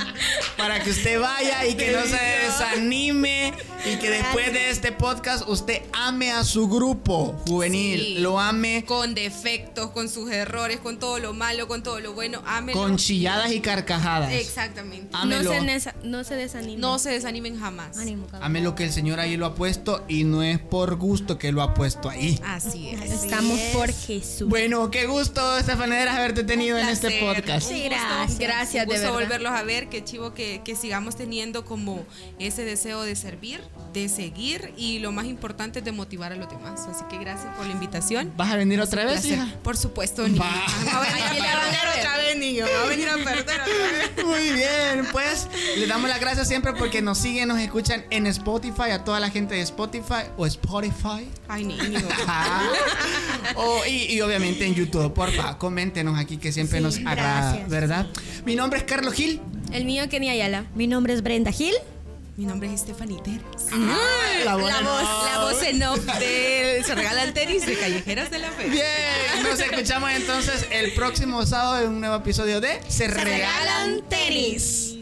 Para que usted vaya y que no se desanime y que después de este podcast usted ame a su grupo juvenil, Sí. lo ame Con defectos, con sus errores, con todo lo malo, con todo lo bueno, ámelo. con chilladas y carcajadas. Exactamente. no, se no se desanimen. No se desanimen jamás. Ame lo que el Señor ahí lo ha puesto y no es por gusto que lo ha puesto ahí. Así es. Estamos es. por Jesús. Bueno, qué gusto, Estefanera, haberte tenido en este podcast. Sí, Un gusto. gracias. Gracias, Un de gusto verdad. volverlos a ver, qué chivo que, que sigamos teniendo como ese deseo de servir, de seguir y lo más importante es de motivar a los demás. Así que gracias por la invitación. ¿Vas a venir otra vez, hija? Por supuesto, niño. Va. Va a venir a perder otra vez, niño. Va a venir a perder otra vez. Muy bien, pues les damos las gracias siempre porque nos siguen, nos escuchan en Spotify, a toda la gente de Spotify o Spotify. Ay, niño. Ajá. O- y, y obviamente en YouTube, porfa, coméntenos aquí que siempre Sí, nos agrada, gracias. ¿verdad? Mi nombre es Carlos Gil. El mío, Kenny Ayala. Mi nombre es Brenda Gil. Mi nombre es Stephanie Ter. La voz La voz, la voz en off de Se Regalan Tenis de Callejeras de la Fe. Bien, nos escuchamos entonces el próximo sábado en un nuevo episodio de Se, Se Regalan regalan tenis.